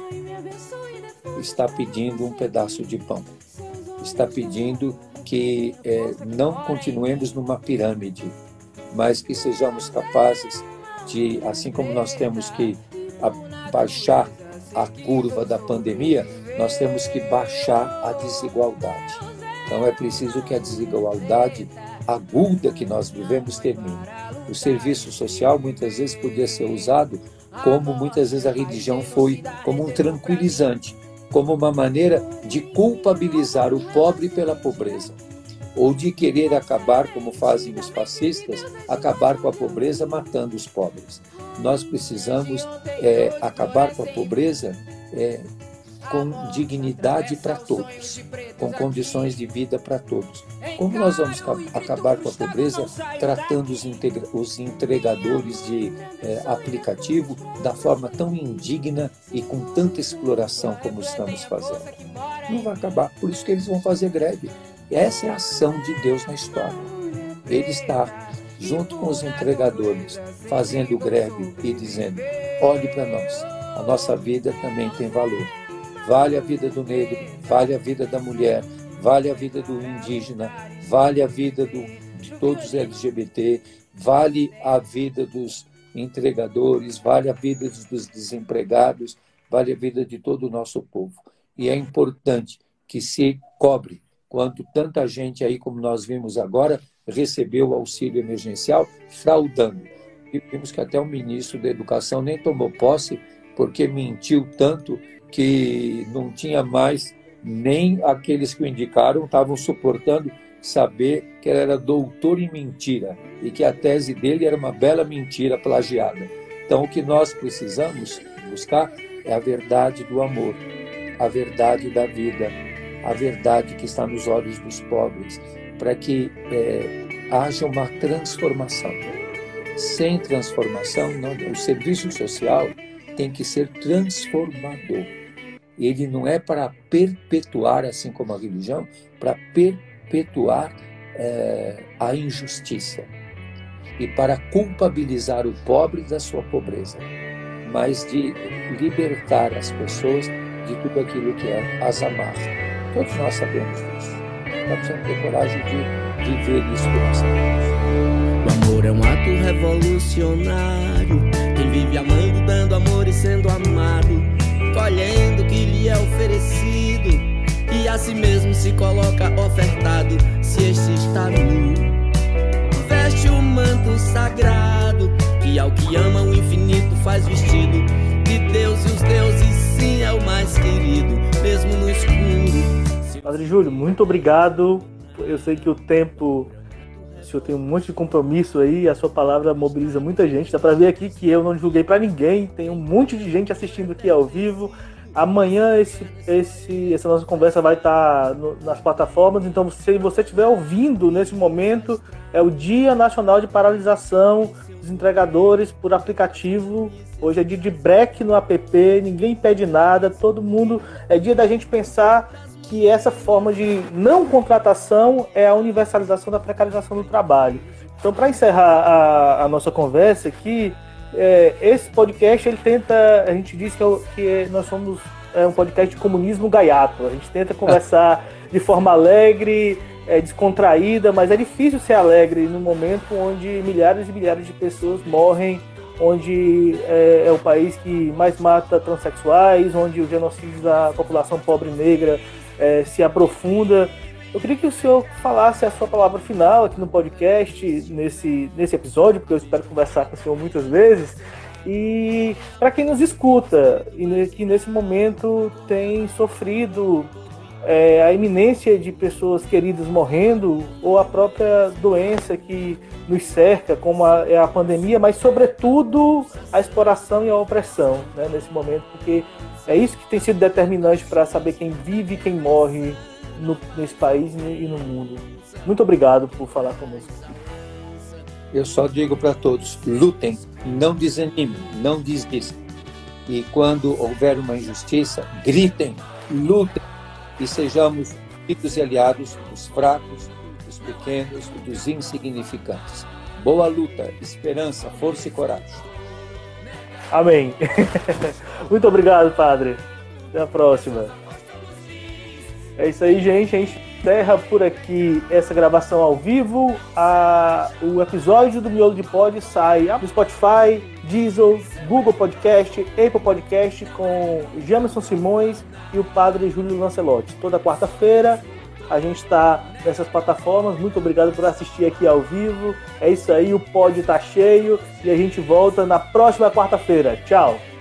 está pedindo um pedaço de pão. Está pedindo que é, não continuemos numa pirâmide, mas que sejamos capazes de, assim como nós temos que baixar a curva da pandemia, nós temos que baixar a desigualdade. Então é preciso que a desigualdade aguda que nós vivemos termine. O serviço social muitas vezes podia ser usado como muitas vezes a religião foi como um tranquilizante como uma maneira de culpabilizar o pobre pela pobreza, ou de querer acabar, como fazem os fascistas, acabar com a pobreza matando os pobres. Nós precisamos é, acabar com a pobreza é, com dignidade para todos, com condições de vida para todos. Como nós vamos acabar com a pobreza tratando os, os entregadores de é, aplicativo da forma tão indigna e com tanta exploração como estamos fazendo? Não vai acabar, por isso que eles vão fazer greve. Essa é a ação de Deus na história. Ele está junto com os entregadores, fazendo greve e dizendo: olhe para nós, a nossa vida também tem valor vale a vida do negro, vale a vida da mulher, vale a vida do indígena, vale a vida do, de todos os LGBT, vale a vida dos entregadores, vale a vida dos desempregados, vale a vida de todo o nosso povo. E é importante que se cobre quanto tanta gente aí, como nós vimos agora, recebeu auxílio emergencial fraudando. E vimos que até o ministro da Educação nem tomou posse porque mentiu tanto que não tinha mais nem aqueles que o indicaram estavam suportando saber que ele era doutor em mentira e que a tese dele era uma bela mentira plagiada. Então, o que nós precisamos buscar é a verdade do amor, a verdade da vida, a verdade que está nos olhos dos pobres, para que é, haja uma transformação. Sem transformação, não, o serviço social tem que ser transformador. Ele não é para perpetuar, assim como a religião, para perpetuar é, a injustiça e para culpabilizar o pobre da sua pobreza, mas de libertar as pessoas de tudo aquilo que é as amarra. Todos nós sabemos disso. Nós precisamos ter coragem de viver isso que nós sabemos. O amor é um ato revolucionário. Quem vive amando, dando amor e sendo amado, colhendo o que lhe é oferecido, e a si mesmo se coloca ofertado, se este está nu. Veste o manto sagrado, que ao que ama o infinito faz vestido, de Deus e os deuses, sim, é o mais querido, mesmo no escuro. Padre Júlio, muito obrigado. Eu sei que o tempo senhor tem um monte de compromisso aí, a sua palavra mobiliza muita gente. Dá para ver aqui que eu não divulguei para ninguém, tem um monte de gente assistindo aqui ao vivo. Amanhã esse, esse, essa nossa conversa vai estar no, nas plataformas, então se você estiver ouvindo nesse momento, é o Dia Nacional de Paralisação dos Entregadores por aplicativo. Hoje é dia de break no app, ninguém pede nada, todo mundo. É dia da gente pensar que essa forma de não contratação é a universalização da precarização do trabalho. Então, para encerrar a, a, nossa conversa aqui, é, esse podcast ele tenta, a gente diz que, é, que nós somos é, um podcast de comunismo gaiato. A gente tenta conversar de forma alegre, é, descontraída, mas é difícil ser alegre no momento onde milhares e milhares de pessoas morrem, onde é, é o país que mais mata transexuais, onde o genocídio da população pobre negra é, se aprofunda. Eu queria que o senhor falasse a sua palavra final aqui no podcast, nesse, nesse episódio, porque eu espero conversar com o senhor muitas vezes. E para quem nos escuta e que nesse momento tem sofrido é, a iminência de pessoas queridas morrendo ou a própria doença que nos cerca, como a, é a pandemia, mas sobretudo a exploração e a opressão né, nesse momento, porque é isso que tem sido determinante para saber quem vive e quem morre no, nesse país e no mundo. Muito obrigado por falar conosco. Eu só digo para todos: lutem, não desanimem, não desistam. E quando houver uma injustiça, gritem, lutem e sejamos amigos e aliados dos fracos, dos pequenos, dos insignificantes. Boa luta, esperança, força e coragem. Amém. Muito obrigado, Padre. Até a próxima. É isso aí, gente. A gente encerra por aqui essa gravação ao vivo. A, o episódio do Miolo de Pod sai no Spotify, Diesel, Google Podcast, Apple Podcast com Jamerson Simões e o Padre Júlio Lancelotti. Toda quarta-feira a gente está nessas plataformas. Muito obrigado por assistir aqui ao vivo. É isso aí, o pod está cheio e a gente volta na próxima quarta-feira. Tchau!